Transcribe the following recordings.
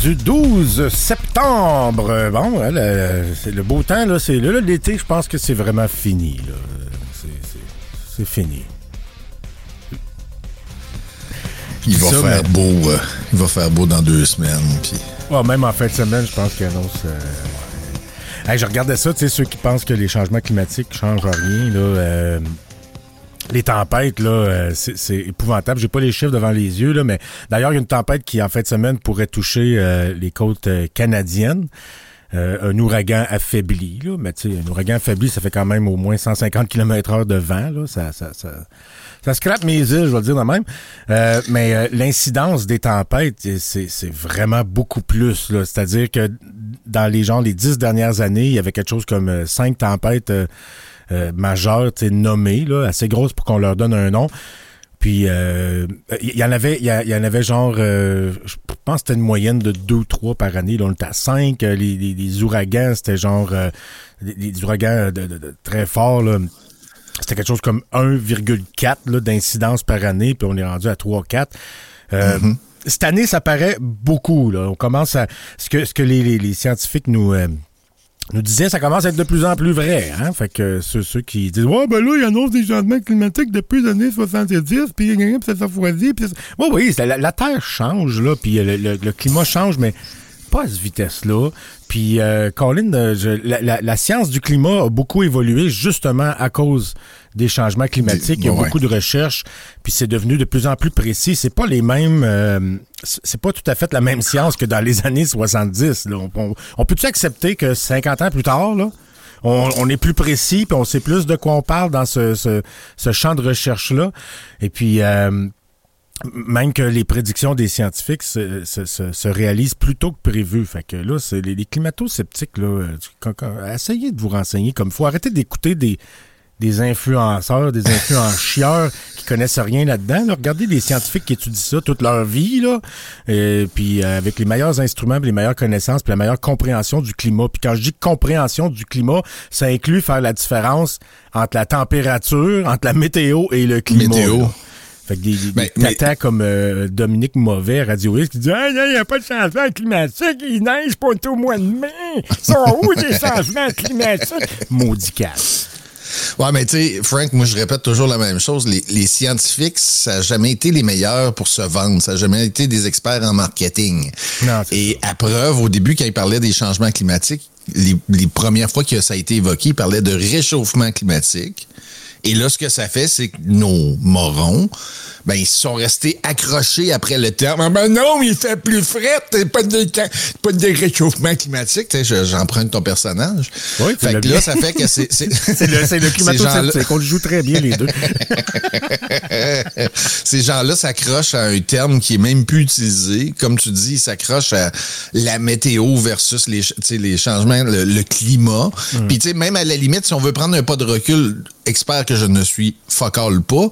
Du 12 septembre. Bon, hein, le, c'est le beau temps, là, c'est là, l'été, je pense que c'est vraiment fini. C'est, fini. Il va Ça, faire mais- beau. euh, il va faire beau dans deux semaines. Ouais, même en fin de semaine, je pense qu'il annonce. euh, ouais. Hey, je regardais ça, tu sais, ceux qui pensent que les changements climatiques changent rien, là. euh, les tempêtes, là, euh, c'est épouvantable. J'ai pas les chiffres devant les yeux, là, mais d'ailleurs, il y a une tempête qui, en fin de semaine, pourrait toucher euh, les côtes euh, canadiennes. Euh, un ouragan affaibli, là, mais tu sais, un ouragan affaibli, ça fait quand même au moins 150 km heure de vent, là. Ça, ça, ça, ça scrape mes îles, je vais le dire de même. Euh, mais euh, l'incidence des tempêtes, c'est c'est vraiment beaucoup plus. là. C'est-à-dire que dans les gens, les dix dernières années, il y avait quelque chose comme euh, cinq tempêtes euh, euh, sais, nommées, là, assez grosses pour qu'on leur donne un nom. Puis euh, il y en avait, il y, en avait genre, euh, je pense que c'était une moyenne de deux ou trois par année. Là, on était à cinq. Euh, Les, les- les ouragans, c'était genre euh, ouragans de, de- de très forts. Là. C'était quelque chose comme 1,4 là, d'incidence par année, puis on est rendu à 3-4. Euh, Cette année, ça paraît beaucoup. Là. On commence à. Ce que, ce que les, les- les scientifiques nous. Nous disaient, ça commence à être de plus en plus vrai. Hein? Fait que ceux, ceux qui disent Ouais, ben là, ils annoncent des changements climatiques depuis les années 70, puis ça s'affoisit. Puis Oui, oui, la, la Terre change, là, puis le, le- le climat change, mais pas à cette vitesse-là. Puis, euh, Colin, euh, je- la- la science du climat a beaucoup évolué justement à cause des changements climatiques. Il y a Ouais. beaucoup de recherches, puis c'est devenu de plus en plus précis. C'est pas les mêmes, euh, c'est pas tout à fait la même science que dans les années 70. Là. On, on- on peut-tu accepter que 50 ans plus tard, là, on, on est plus précis, puis on sait plus de quoi on parle dans ce, ce, ce champ de recherche-là? Et puis, euh, même que les prédictions des scientifiques se, se- se- se réalisent plus tôt que prévu. Fait que là, c'est les, les climato-sceptiques, là, euh, essayez de vous renseigner comme il faut. Arrêtez d'écouter des, des influenceurs, des influencieurs qui connaissent rien là-dedans. là. Regardez des scientifiques qui étudient ça toute leur vie, là, et puis euh, avec les meilleurs instruments, puis les meilleures connaissances, puis la meilleure compréhension du climat. Puis quand je dis compréhension du climat, ça inclut faire la différence entre la température, entre la météo et le climat. Météo. là. Fait que des, des, Ben, des tatas comme euh, Dominique Mauvais, Radio X, qui dit Ah, il n'y a pas de changement climatique, il neige pas au mois de mai. Ils sont où les changements climatiques? Maudit casse. Ouais, mais tu sais, Frank, moi, je répète toujours la même chose. Les, les scientifiques, ça n'a jamais été les meilleurs pour se vendre. Ça n'a jamais été des experts en marketing. Non, Et à preuve, au début, quand ils parlaient des changements climatiques, les, les premières fois que ça a été évoqué, ils parlaient de réchauffement climatique. Et là, ce que ça fait, c'est que nos morons, ben, ils se sont restés accrochés après le terme. Ah, ben non, il fait plus frais, pas de, pas de réchauffement climatique. Tu sais, je- j'emprunte ton personnage. Oui, fait que bien. là, ça fait que c'est... C'est le, c'est le Ces gens-là- climato-sceptique. On le joue très bien, les deux. Ces gens-là s'accrochent à un terme qui est même plus utilisé. Comme tu dis, ils s'accrochent à la météo versus les, les changements, le, le climat. Puis, tu sais, même à la limite, si on veut prendre un pas de recul, expert que je ne suis fuck all pas,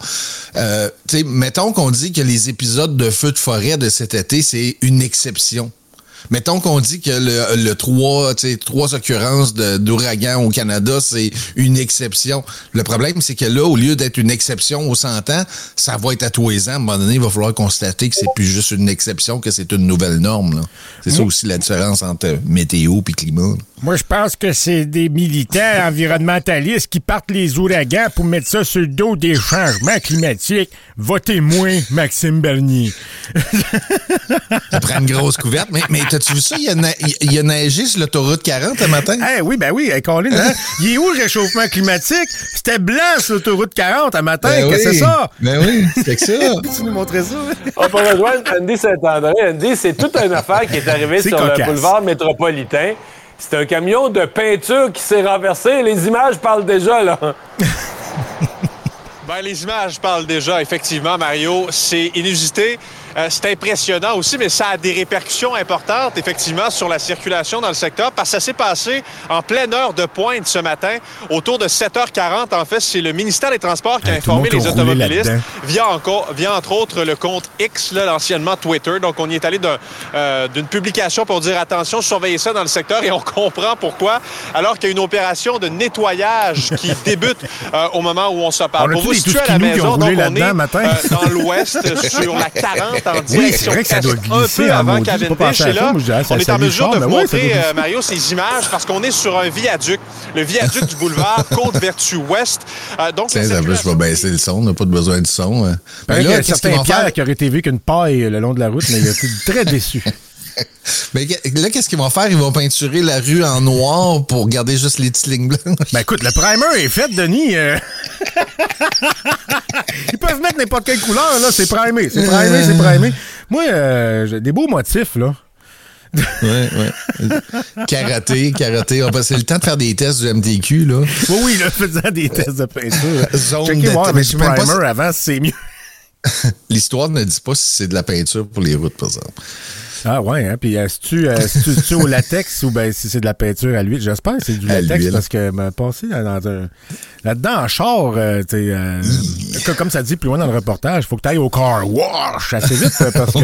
euh, mettons qu'on dit que les épisodes de feux de forêt de cet été, c'est une exception. Mettons qu'on dit que le, le trois, occurrences d'ouragans au Canada, c'est une exception. Le problème, c'est que là, au lieu d'être une exception aux 100 ans, ça va être à tous les ans. À un moment donné, il va falloir constater que c'est plus juste une exception, que c'est une nouvelle norme. C'est ça aussi la différence entre météo et climat. là. Moi, je pense que c'est des militants environnementalistes qui partent les ouragans pour mettre ça sur le dos des changements climatiques. Votez moins, Maxime Bernier. Ça prend une grosse couverte. Mais, mais t'as-tu vu ça? Il y, a na- il y a neigé sur l'autoroute 40 un matin? Eh oui, ben oui, hey, Colin, hein? il est où le réchauffement climatique? C'était blanc sur l'autoroute 40 un matin. Ben Qu'est-ce que oui. c'est ça? Ben oui, c'est que ça. Tu nous montrer ça? On peut rejoindre Andy Saint-André. Andy, c'est toute une affaire qui est arrivée sur cocasse. le boulevard métropolitain. C'est un camion de peinture qui s'est renversé. Les images parlent déjà, là. Ben, les images parlent déjà, effectivement, Mario. C'est inusité. Euh, c'est impressionnant aussi, mais ça a des répercussions importantes, effectivement, sur la circulation dans le secteur, parce que ça s'est passé en pleine heure de pointe ce matin, autour de 7h40. En fait, c'est le ministère des Transports qui a informé les automobilistes via, encore, via, entre autres, le compte X, l'anciennement Twitter. Donc, on y est allé euh, d'une publication pour dire attention, surveillez ça dans le secteur et on comprend pourquoi, alors qu'il y a une opération de nettoyage qui débute euh, au moment où on se parle. On Pour vous situer à la maison, donc on est matin. euh, dans l'ouest, sur la 40 en direction vrai que ça est, doit un glisser peu en avant pas Cavendish. pensé à là, Moi, je dirais, ça on est en mesure de vous ça montrer, euh, Mario, ces images parce qu'on est sur un viaduc, le viaduc du boulevard Côte-Vertu-Ouest. Euh, donc, Tiens, ça veut, je vais baisser le son, on n'a pas de besoin du son. hein. Ben, il y a certains vont faire? Pierre qui aurait été vu qu'une paille le long de la route, mais il a été très déçu. Mais là, qu'est-ce qu'ils vont faire? Ils vont peinturer la rue en noir pour garder juste les petites lignes blanches? Ben écoute, le primer est fait, Denis. euh. Ils peuvent mettre n'importe quelle couleur, là. C'est primé. C'est primé, c'est primé. Moi, euh, j'ai des beaux motifs, là. ouais, ouais. Karaté, karaté. On va passer le temps de faire des tests du MTQ, là. Oui, oui, là, faisant des tests de peinture. Zone Checker de- voir mais je pas primer avant, c'est mieux. L'histoire ne dit pas si c'est de la peinture pour les routes, par exemple. Ah ouais, hein. Puis euh, si tu au latex ou ben si c'est de la peinture à l'huile, j'espère que c'est du À latex parce que dans un là-dedans en char, euh, euh, co- comme ça dit plus loin dans le reportage, faut que tu ailles au car wash assez vite euh, parce que.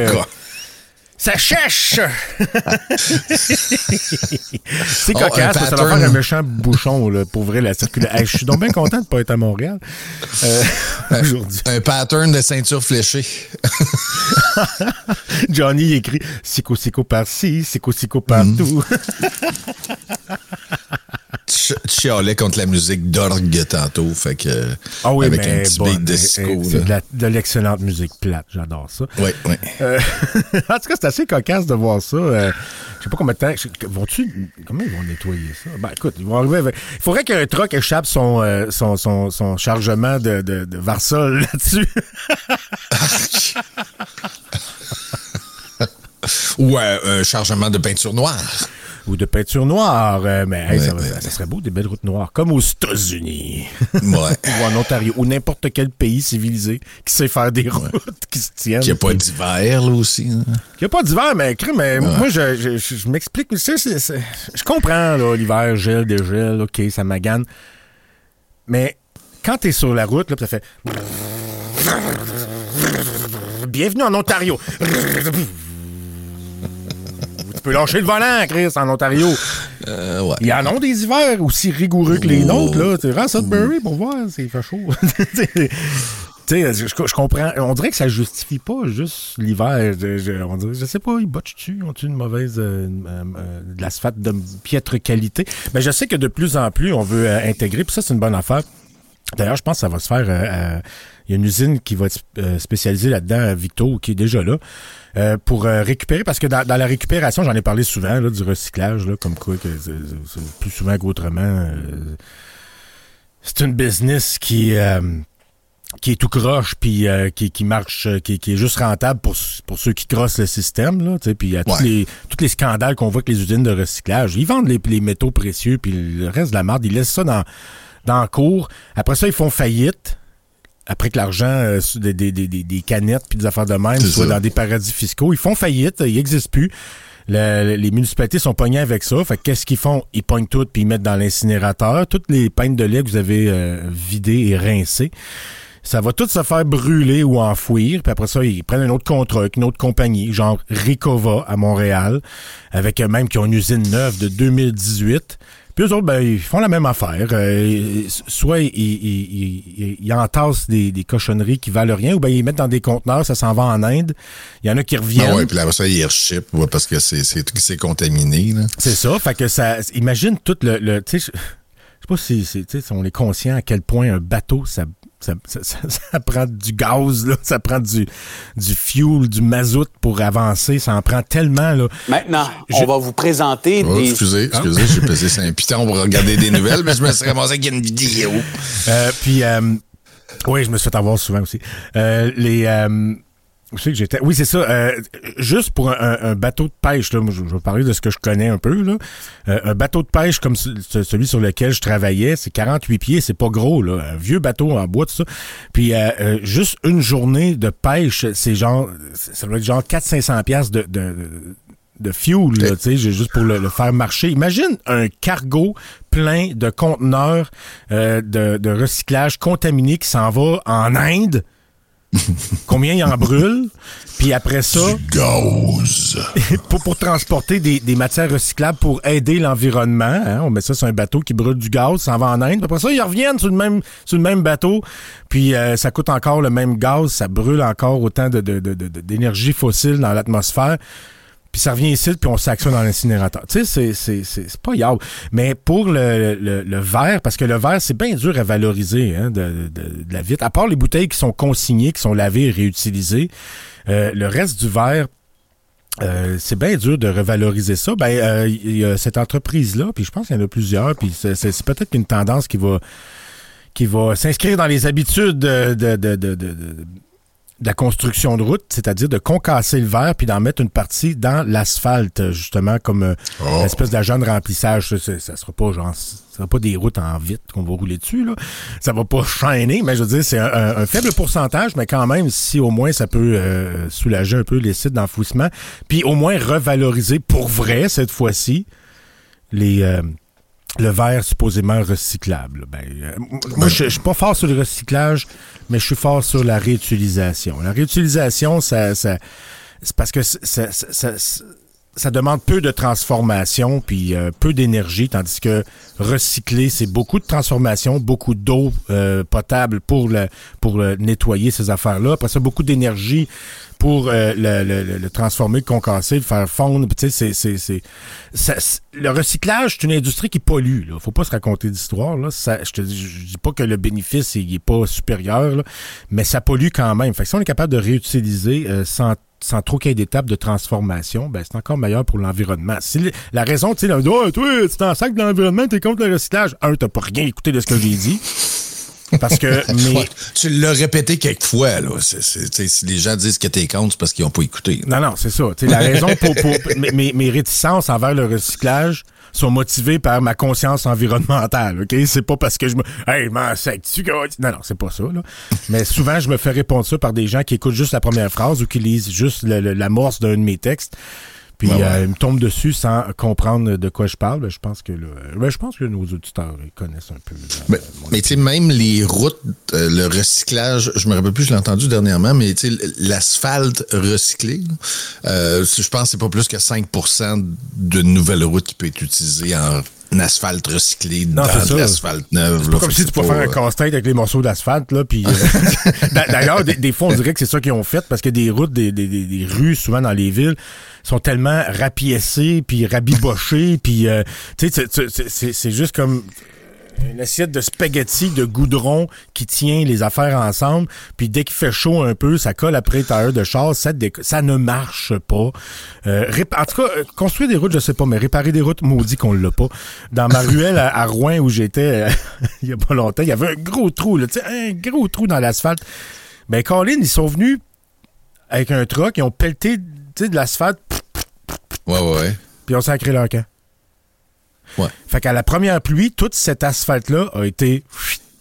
Ça chèche. c'est Oh, cocasse, ça va faire un méchant bouchon là, pour ouvrir la circulation. Hey, je suis donc bien content de pas être à Montréal euh, aujourd'hui. Un pattern de ceinture fléchée. Johnny écrit Sico Sico par-ci, Sico Sico partout. Tu tu chialais contre la musique d'orgue tantôt, fait que. Ah oui, avec mais un petit beat de euh, Cisco, C'est de l'excellente musique plate, j'adore ça. Oui, oui. Euh, en tout cas, c'est assez cocasse de voir ça. Euh, je sais pas combien de temps. Vont-tu. Comment ils vont nettoyer ça? Ben écoute, ils vont arriver avec- Il faudrait qu'un truck échappe son, euh, son, son, son chargement de, de, de Varsol là-dessus. Ou euh, un chargement de peinture noire. Ou de peinture noire. Euh, mais hey, Ouais, ça, va- ouais, ça serait beau, des belles routes noires. Comme aux États-Unis. Ouais. ou en Ontario. Ou n'importe quel pays civilisé qui sait faire des routes qui se tiennent. Il n'y a pas d'hiver, là aussi. hein. Il n'y a pas d'hiver, mais, mais moi, je, je, je- je m'explique. Je comprends, là, l'hiver, gel, dégel, OK, ça magane. Mais quand t'es sur la route, là, ça fait... Bienvenue en Ontario. Tu peux lâcher le volant, Chris, en Ontario. Euh, ouais. Il y en a des hivers aussi rigoureux que les Oh. nôtres, là. Tu rends Sudbury pour voir, c'est fait chaud. Tu sais, je, je comprends. On dirait que ça justifie pas juste l'hiver. Je, je- on dirait, je sais pas, ils botchent-tu? Ont-ils une mauvaise. euh, euh, euh, de l'asphalte de piètre qualité? Mais je sais que de plus en plus, on veut euh, intégrer, puis ça, c'est une bonne affaire. D'ailleurs, je pense que ça va se faire. Il y a une usine qui va être euh, spécialisée là-dedans, à Victo, qui est déjà là, euh, pour euh, récupérer. Parce que dans, dans la récupération, j'en ai parlé souvent, là, du recyclage, là, comme quoi que c'est c'est plus souvent qu'autrement. euh, c'est une business qui euh, qui est tout croche puis euh, qui, qui marche qui, qui est juste rentable pour, pour ceux qui crossent le système là tu sais puis il y a tous Ouais. les tous les scandales qu'on voit avec les usines de recyclage ils vendent les, les métaux précieux puis le reste de la marde ils laissent ça dans dans cours après ça ils font faillite après que l'argent euh, des, des, des, des- canettes puis des affaires de même soit ça. dans des paradis fiscaux ils font faillite ils n'existent plus Le- les municipalités sont pognées avec ça. Fait que qu'est-ce qu'ils font? Ils pognent tout puis ils mettent dans l'incinérateur. Toutes les peintes de lait que vous avez euh, vidées et rincées. Ça va tout se faire brûler ou enfouir. Puis après ça, ils prennent un autre contrat avec une autre compagnie, genre Ricova à Montréal, avec même qui ont une usine neuve de 2018. Puis eux autres, ben, ils font la même affaire. Euh, soit ils, ils, ils, ils- ils entassent des, des cochonneries qui valent rien, ou ben ils mettent dans des conteneurs, ça s'en va en Inde. Il y en a qui reviennent. Ah ouais, puis là, ça, il rechip, ouais, parce que c'est, contaminé. C'est ça. Fait que ça. Imagine tout le. le tu sais, je je sais pas si, si on est conscient à quel point un bateau, ça. Ça, ça, ça- ça prend du gaz, là, ça prend du, du fuel, du mazout pour avancer. Ça en prend tellement. Là. Maintenant, Je- on va vous présenter Oh, des... excusez, excusez, j'ai pesé sur un piton pour regarder des nouvelles, mais je me suis ramassé avec une vidéo. Euh, puis, euh, oui, je me suis fait avoir souvent aussi. Euh, les, euh, que j'étais? Oui, c'est ça. euh, juste pour un, un- bateau de pêche, là, je, vais parler de ce que je connais un peu. Là. Euh, un bateau de pêche comme ce- ce- celui sur lequel je travaillais, c'est 48 pieds, c'est pas gros. Là. Un vieux bateau en bois, tout ça. Puis euh, euh, juste une journée de pêche, c'est genre, ça doit être genre 400-500 piastres de, de, de fuel, là, juste pour le, le faire marcher. Imagine un cargo plein de conteneurs euh, de, de recyclage contaminés qui s'en va en Inde. Combien il en brûle? Puis après ça, Gaz. pour, pour transporter des, des matières recyclables pour aider l'environnement. hein. On met ça sur un bateau qui brûle du gaz, ça s'en va en Inde. Puis Après ça, ils reviennent sur le même, sur le même bateau. Puis euh, ça coûte encore le même gaz, ça brûle encore autant de, de- de- de- de- d'énergie fossile dans l'atmosphère. Puis ça revient ici, puis on sac ça dans l'incinérateur. Tu sais, c'est, pas grave. Mais pour le, le, le verre, parce que le verre, c'est bien dur à valoriser hein, de, de- de la vitre. À part les bouteilles qui sont consignées, qui sont lavées et réutilisées, euh, le reste du verre, euh, c'est bien dur de revaloriser ça. Ben, euh, il y a cette entreprise-là, puis je pense qu'il y en a plusieurs, puis c'est peut-être une tendance qui va qui va s'inscrire dans les habitudes de, de, de, de, de- la construction de route, c'est-à-dire de concasser le verre puis d'en mettre une partie dans l'asphalte, justement, comme euh, une espèce d'agent de remplissage. Ça, ça, ça sera pas genre, ça sera pas des routes en vitre qu'on va rouler dessus, là. Ça va pas chaîner, mais je veux dire, c'est un, un- un faible pourcentage, mais quand même, si au moins ça peut euh, soulager un peu les sites d'enfouissement, puis au moins revaloriser pour vrai, cette fois-ci, les... euh, le verre supposément recyclable. Ben, euh, moi, je, je suis pas fort sur le recyclage, mais je suis fort sur la réutilisation. La réutilisation, ça, ça c'est parce que ça, ça, ça- ça- demande peu de transformation puis euh, peu d'énergie, tandis que recycler, c'est beaucoup de transformation, beaucoup d'eau euh, potable pour le pour euh, nettoyer ces affaires-là. Après ça, beaucoup d'énergie pour euh, le, le- le- le transformer, le concasser, le faire fondre. Tu sais, c'est, c'est, le recyclage, c'est une industrie qui pollue. Là. Faut pas se raconter d'histoire. Je te dis pas que le bénéfice il est pas supérieur, là, mais ça pollue quand même. Fait que si on est capable de réutiliser euh, sans sans trop qu'il y ait d'étapes de transformation, ben c'est encore meilleur pour l'environnement. Si la raison, tu sais, oh, toi, tu t'en sac de l'environnement, t'es contre le recyclage. Un, t'as pas rien écouté de ce que j'ai dit. Parce que Ouais, tu l'as répété quelques fois, là. Si les gens disent que t'es contre, c'est parce qu'ils n'ont pas écouté. Non, non, c'est ça. Tu sais, la raison pour, pour mes, mes- mes réticences envers le recyclage sont motivées par ma conscience environnementale, OK? C'est pas parce que je me... Hey, m'en que... Non, non, c'est pas ça, là. Mais souvent, je me fais répondre ça par des gens qui écoutent juste la première phrase ou qui lisent juste l'amorce d'un de mes textes. Puis Ouais, ouais. euh, ils me tombent dessus sans comprendre de quoi je parle. Ben, je pense que là, ben, je pense que nos auditeurs ils connaissent un peu. là, Mais, euh, mais tu sais, même les routes, euh, le recyclage, je me rappelle plus, je l'ai entendu dernièrement, mais tu sais, l'asphalte recyclé, euh, je pense que c'est pas plus que 5% de nouvelles routes qui peut être utilisée en asphalte recyclé Non, dans l'asphalte neuve. C'est comme si tu pouvais faire un euh, casse-tête avec les morceaux d'asphalte, là, puis... euh, d'a- D'ailleurs, des, des fois, on dirait que c'est ça qu'ils ont fait, parce que des routes, des, des, des- rues, souvent dans les villes, sont tellement rapiécées, puis rabibochées, puis... euh, tu sais, c'est juste comme une assiette de spaghettis de goudron qui tient les affaires ensemble, puis dès qu'il fait chaud un peu, ça colle après les tailleurs de char, ça, ne marche pas. Euh, en tout cas, euh, construire des routes, je sais pas, mais réparer des routes, maudit qu'on l'a pas. Dans ma ruelle à, à Rouen où j'étais euh, il y a pas longtemps, il y avait un gros trou, là, un gros trou dans l'asphalte. Ben, Colin, ils sont venus avec un truck, ils ont pelleté tu sais, de l'asphalte, Ouais, ouais, ouais. puis ils ont sacré leur camp. Fait qu'à la première pluie, toute cet asphalte-là a été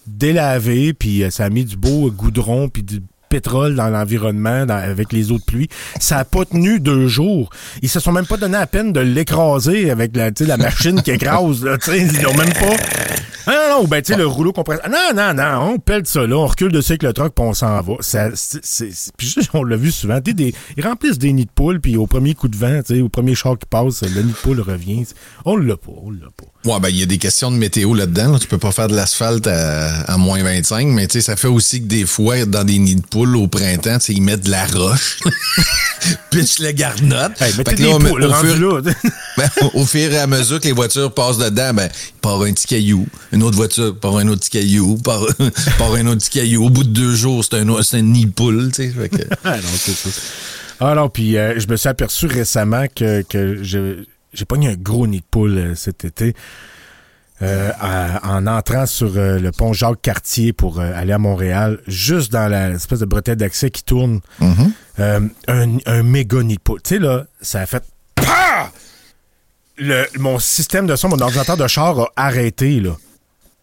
délavé, puis euh, ça a mis du beau goudron, puis du pétrole dans l'environnement avec les eaux de pluie. Ça a pas tenu deux jours. Ils se sont même pas donné la peine de l'écraser avec la, la machine qui écrase. Ils ont même pas... Ah non, non, ben tu sais, le rouleau compresseur. Non, non, non, on pèle ça là, on recule dessus avec le truck, puis on s'en va. Ça, c'est, on l'a vu souvent. ils remplissent des nids de poules, puis au premier coup de vent, au premier char qui passe, le nid de poule revient. On l'a pas, on l'a pas. Ben, il y a des questions de météo là-dedans. là. Tu peux pas faire de l'asphalte à, à moins 25, mais ça fait aussi que des fois, dans des nids de poules au printemps, ils mettent de la roche. Pitch le garnotte. Hey, mettez des là, poules, au, fur, ben, au fur et à mesure que les voitures passent dedans, ben, il part un petit caillou. Une autre voiture part un autre petit caillou. Part, part un autre petit caillou. Au bout de deux jours, c'est un, c'est un nid de poule, que- non, c'est ça. Non, puis euh, je me suis aperçu récemment que, que j'ai pogné un gros nid de poule euh, cet été. Euh, à- en entrant sur euh, le pont Jacques-Cartier pour euh, aller à Montréal, juste dans la espèce de bretelle d'accès qui tourne, euh, un, un méga nid de poule. Tu sais, là, ça a fait... PAH! Le, mon système de son, mon ordinateur de char a arrêté, là.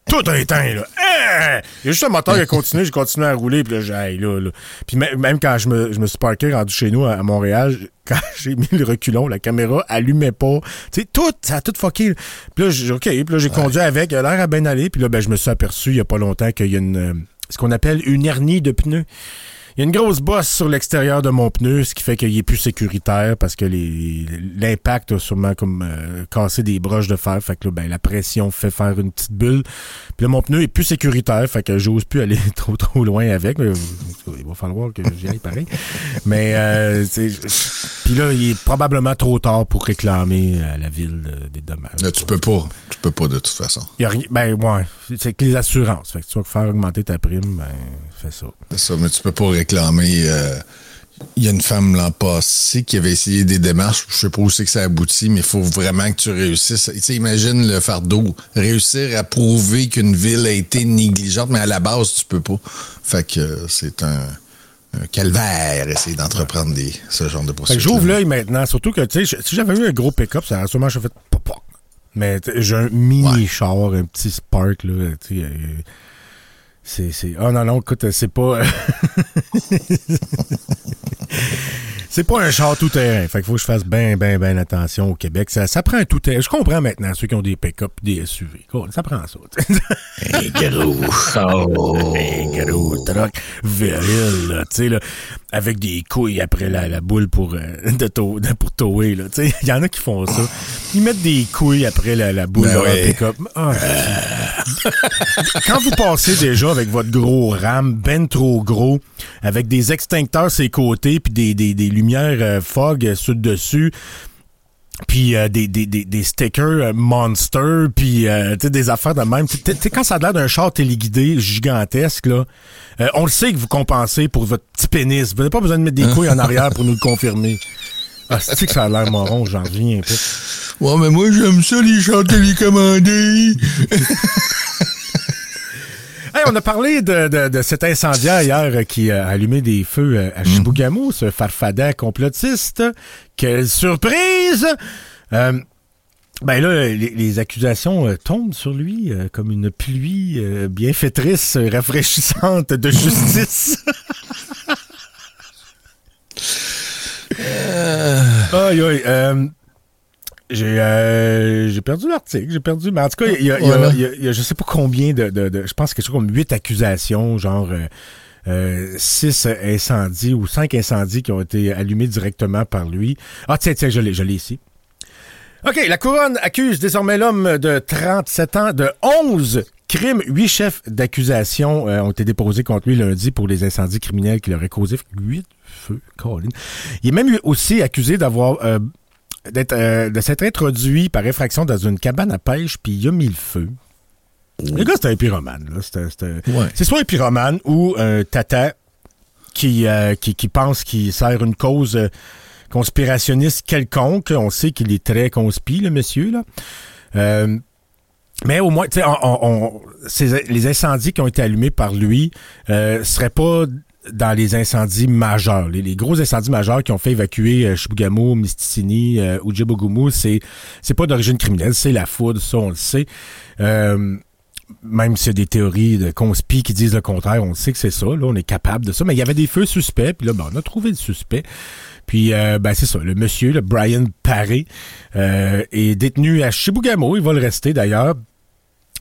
Tout a éteint, là. Hein! Il y a juste un moteur qui a continué, j'ai continué à rouler, puis là, j'ai, hey, là, là. Puis même, quand je me, je me suis parké rendu chez nous à, Montréal, quand j'ai mis le reculon, la caméra allumait pas. Tu sais, tout, ça a tout fucké. Puis là, j'ai, OK, puis là, j'ai conduit avec, l'air à bien aller, puis là, ben, je me suis aperçu il y a pas longtemps qu'il y a une, euh, ce qu'on appelle une hernie de pneu. Il y a une grosse bosse sur l'extérieur de mon pneu, ce qui fait qu'il est plus sécuritaire parce que l'impact a sûrement comme euh, cassé des broches de fer. Fait que là, ben, la pression fait faire une petite bulle. Puis là, mon pneu est plus sécuritaire, fait que j'ose plus aller trop trop loin avec. Mais, euh, il va falloir que j'y aille pareil. Mais euh, puis là, il est probablement trop tard pour réclamer à la ville euh, des dommages. Là, tu peux pas. Tu peux pas de toute façon. Il y a rien. Ben ouais, c'est que les assurances. Fait que tu vas faire augmenter ta prime, ben fais ça. C'est ça, mais tu peux pas réclamer. euh, Il y a une femme l'an passé qui avait essayé des démarches. Je sais pas où c'est que ça aboutit, mais il faut vraiment que tu réussisses. Tu sais, imagine le fardeau. Réussir à prouver qu'une ville a été négligente, mais à la base, tu peux pas. Fait que euh, c'est un, un calvaire, essayer d'entreprendre des, ce genre de que j'ouvre l'œil maintenant, surtout que, tu sais, si j'avais eu un gros pick-up, ça aurait sûrement fait pop. Mais j'ai un mini Ouais. char, un petit Spark, là, tu sais. euh, c'est, c'est... Oh non, non, écoute, c'est pas... c'est pas un char tout-terrain. Fait qu'il faut que je fasse bien, bien, bien attention au Québec. Ça, ça prend un tout-terrain. Je comprends maintenant ceux qui ont des pick-up des SUV. Cool, ça prend ça. tu sais. Un gros char. Un gros truck viril, là, tu sais, là, avec des couilles après la, la boule pour, euh, de de- pour tower, là, tu sais. Il y en a qui font ça. Ils mettent des couilles après la, la boule Ben ouais. pick-up. Ah. Quand vous passez déjà avec votre gros RAM, ben trop gros, avec des extincteurs sur les côtés, puis des, des, des lumières euh, fog euh, sur le dessus, puis euh, des, des, des, des stickers euh, Monster, puis euh, tu sais, des affaires de même. Tu sais, quand ça a l'air d'un char téléguidé gigantesque, là, euh, on le sait que vous compensez pour votre petit pénis. Vous n'avez pas besoin de mettre des couilles en arrière pour nous le confirmer. Ah, c'est que ça a l'air marron, j'en reviens pas. Ouais, mais moi, j'aime ça, les chars télécommandés. Hey, on a parlé de, de, de cet incendiaire hier qui a allumé des feux à Chibougamau, ce farfadet complotiste. Quelle surprise! Euh, ben là, les, les accusations euh, tombent sur lui euh, comme une pluie euh, bienfaitrice, rafraîchissante de justice. aïe, aïe. J'ai euh, j'ai perdu l'article, j'ai perdu. Mais en tout cas, il y a, il y a- Voilà. il y a- il y a je sais pas combien de, de, de- je pense quelque chose comme huit accusations, genre euh, euh, six incendies ou cinq incendies qui ont été allumés directement par lui. Ah tiens, tiens, je l'ai, je l'ai ici. OK, la couronne accuse désormais l'homme de 37 ans de 11 crimes. Huit chefs d'accusation euh, ont été déposés contre lui lundi pour les incendies criminels qu'il aurait causés. Huit feux, Colin. Il est même aussi accusé d'avoir euh, d'être euh, de s'être introduit par effraction dans une cabane à pêche puis il a mis le feu. Le gars, c'était un pyromane. là. C'était- c'était- Ouais. C'est soit un pyromane ou un tata qui, euh, qui, qui pense qu'il sert une cause euh, conspirationniste quelconque. On sait qu'il est très conspi, le monsieur. Là. Euh, mais au moins, tu sais, on- on- on- ces- les incendies qui ont été allumés par lui euh, seraient pas dans les incendies majeurs. Les, les gros incendies majeurs qui ont fait évacuer euh, Chibougamau, Misticini, euh, Ojibwe-Goumou, c'est c'est pas d'origine criminelle, c'est la foudre, ça on le sait. Euh, même s'il y a des théories de conspi qui disent le contraire, on sait que c'est ça, là, on est capable de ça. Mais il y avait des feux suspects, puis là, ben, on a trouvé le suspect. Puis, euh, ben, c'est ça, le monsieur, le Brian Paré, euh, est détenu à Chibougamau, il va le rester d'ailleurs,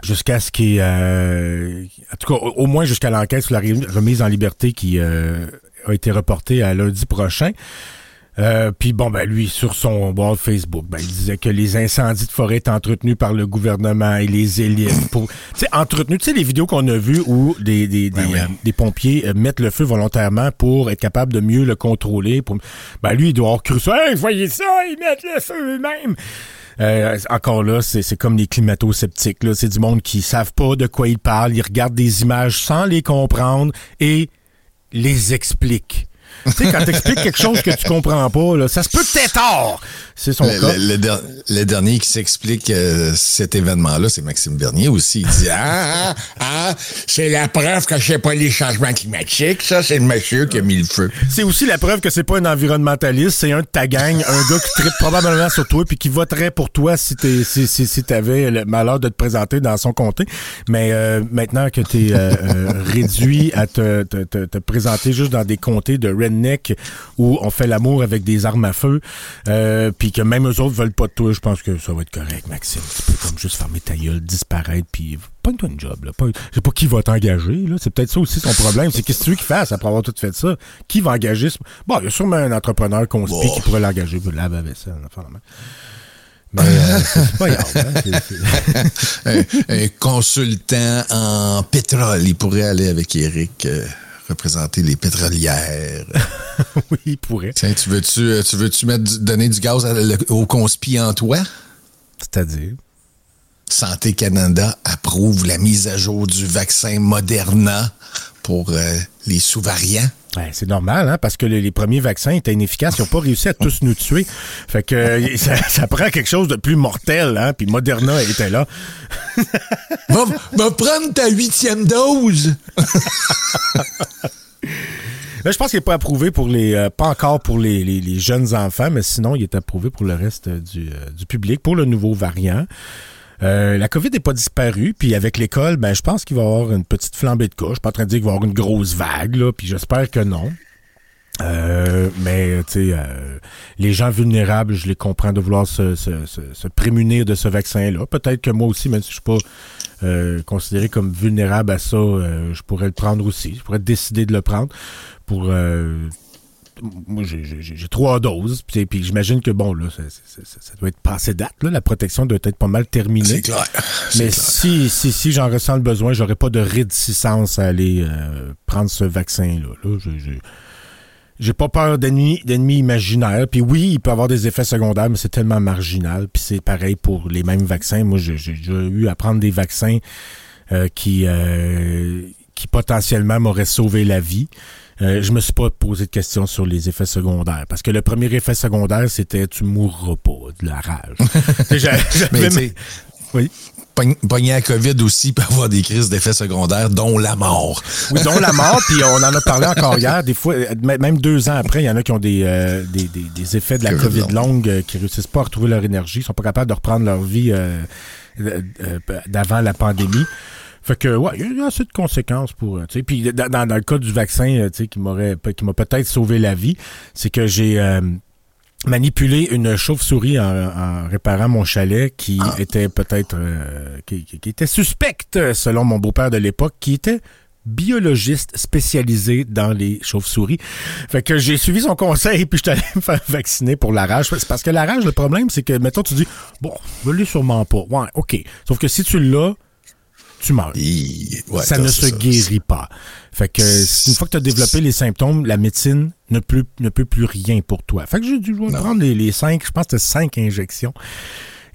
jusqu'à ce qu'il... euh, en tout cas, au, au moins jusqu'à l'enquête sur la remise en liberté qui euh, a été reportée à lundi prochain. Euh, puis bon, ben lui, sur son wall Facebook, ben, il disait que les incendies de forêt étaient entretenus par le gouvernement et les élites pour... Tu sais, entretenus, tu sais, les vidéos qu'on a vues où des, des, des, oui. euh, des pompiers euh, mettent le feu volontairement pour être capable de mieux le contrôler. Pour... Ben lui, il doit avoir cru ça. Hey, voyez ça, ils mettent le feu eux-mêmes. Euh, encore là, c'est comme les climato-sceptiques. C'est du monde qui savent pas de quoi ils parlent. Ils regardent des images sans les comprendre et les expliquent. Tu sais, quand t'expliques quelque chose que tu comprends pas, là, ça se peut que t'aies tort. C'est son Le, cas. le- le der- le dernier qui s'explique euh, cet événement-là, c'est Maxime Bernier aussi. Il dit Ah, ah, ah, c'est la preuve que je sais pas les changements climatiques. Ça, c'est le monsieur qui a mis le feu. C'est aussi la preuve que c'est pas un environnementaliste, c'est un de ta gang, un gars qui tripe probablement sur toi puis qui voterait pour toi si t'es si, si, si t'avais le malheur de te présenter dans son comté. Mais euh, maintenant que t'es euh, euh, réduit à te, te, te, te présenter juste dans des comtés de redneck où on fait l'amour avec des armes à feu, euh, puis que même eux autres veulent pas de toi, je pense que ça va être correct, Maxime. Tu peux comme juste fermer ta gueule, disparaître, puis pas une job. Là. Pas, je sais pas qui va t'engager. là. C'est peut-être ça aussi son problème. C'est qu'est-ce que tu veux qu'il fasse après avoir tout fait ça? Qui va engager? ce- Bon, il y a sûrement un entrepreneur conspi qui pourrait l'engager. Vous lave avec ça, Mais euh, c'est pas grave. hein. Un consultant en pétrole. Il pourrait aller avec Eric euh, représenter les pétrolières. oui, il pourrait. Tiens, tu veux-tu euh, tu veux-tu mettre du- donner du gaz au conspi en toi? C'est-à-dire? Santé Canada approuve la mise à jour du vaccin Moderna pour euh, les sous-variants. Ouais, c'est normal, hein, parce que les, les premiers vaccins étaient inefficaces. Ils n'ont pas réussi à tous nous tuer. Fait que euh, ça, ça prend quelque chose de plus mortel, hein, puis Moderna était là. Va, va prendre ta huitième dose. Là, je pense qu'il n'est pas approuvé pour les. euh, pas encore pour les, les- les jeunes enfants, mais sinon, il est approuvé pour le reste du, euh, du public, pour le nouveau variant. Euh, la COVID n'est pas disparue, puis avec l'école, ben je pense qu'il va y avoir une petite flambée de cas. Je suis pas en train de dire qu'il va y avoir une grosse vague, là, puis j'espère que non. Euh, mais tu sais, euh, les gens vulnérables, je les comprends de vouloir se, se, se, prémunir de ce vaccin-là. Peut-être que moi aussi, même si je suis pas euh, considéré comme vulnérable à ça, euh, je pourrais le prendre aussi. Je pourrais décider de le prendre pour. Moi, j'ai- trois doses, puis puis j'imagine que bon là, ça, ça- ça- ça doit être passé date. Là, la protection doit être pas mal terminée. C'est clair. Mais clair. si, si, si j'en ressens le besoin, j'aurais pas de réticence à aller euh, prendre ce vaccin-là. Là, j'ai pas peur d'ennemis, d'ennemis imaginaires. Puis oui, il peut avoir des effets secondaires, mais c'est tellement marginal. Puis c'est pareil pour les mêmes vaccins. Moi, j'ai eu à prendre des vaccins euh, qui, euh, qui potentiellement m'auraient sauvé la vie. Euh, je me suis pas posé de questions sur les effets secondaires. Parce que le premier effet secondaire, c'était tu mourras pas de la rage. Mais tu sais, oui. pogn- pogner à COVID aussi peut avoir des crises d'effets secondaires, dont la mort. Oui, dont la mort, puis on en a parlé encore hier. Des fois, euh, même deux ans après, il y en a qui ont des, euh, des, des- des effets de la COVID COVID longue, euh, qui réussissent pas à retrouver leur énergie, sont pas capables de reprendre leur vie euh, euh, euh, d'avant la pandémie. Fait que, ouais, il y a assez de conséquences pour, euh, tu sais. Puis dans, dans- dans le cas du vaccin, euh, tu sais, qui m'aurait, qui m'a peut-être sauvé la vie, c'est que j'ai euh, manipulé une chauve-souris en, en réparant mon chalet qui était peut-être, euh, qui, qui- qui était suspecte selon mon beau-père de l'époque, qui était biologiste spécialisé dans les chauves-souris. Fait que j'ai suivi son conseil puis je suis allé me faire vacciner pour la rage. C'est parce que la rage, le problème, c'est que, mettons, tu dis, bon, je l'ai sûrement pas. Ouais, OK. Sauf que si tu l'as, tu meurs. Et- ouais, ça ne se guérit pas. Fait que une fois que tu as développé les symptômes, la médecine ne peut, ne peut plus rien pour toi. Fait que j'ai dû prendre les, les cinq, je pense que c'était cinq injections.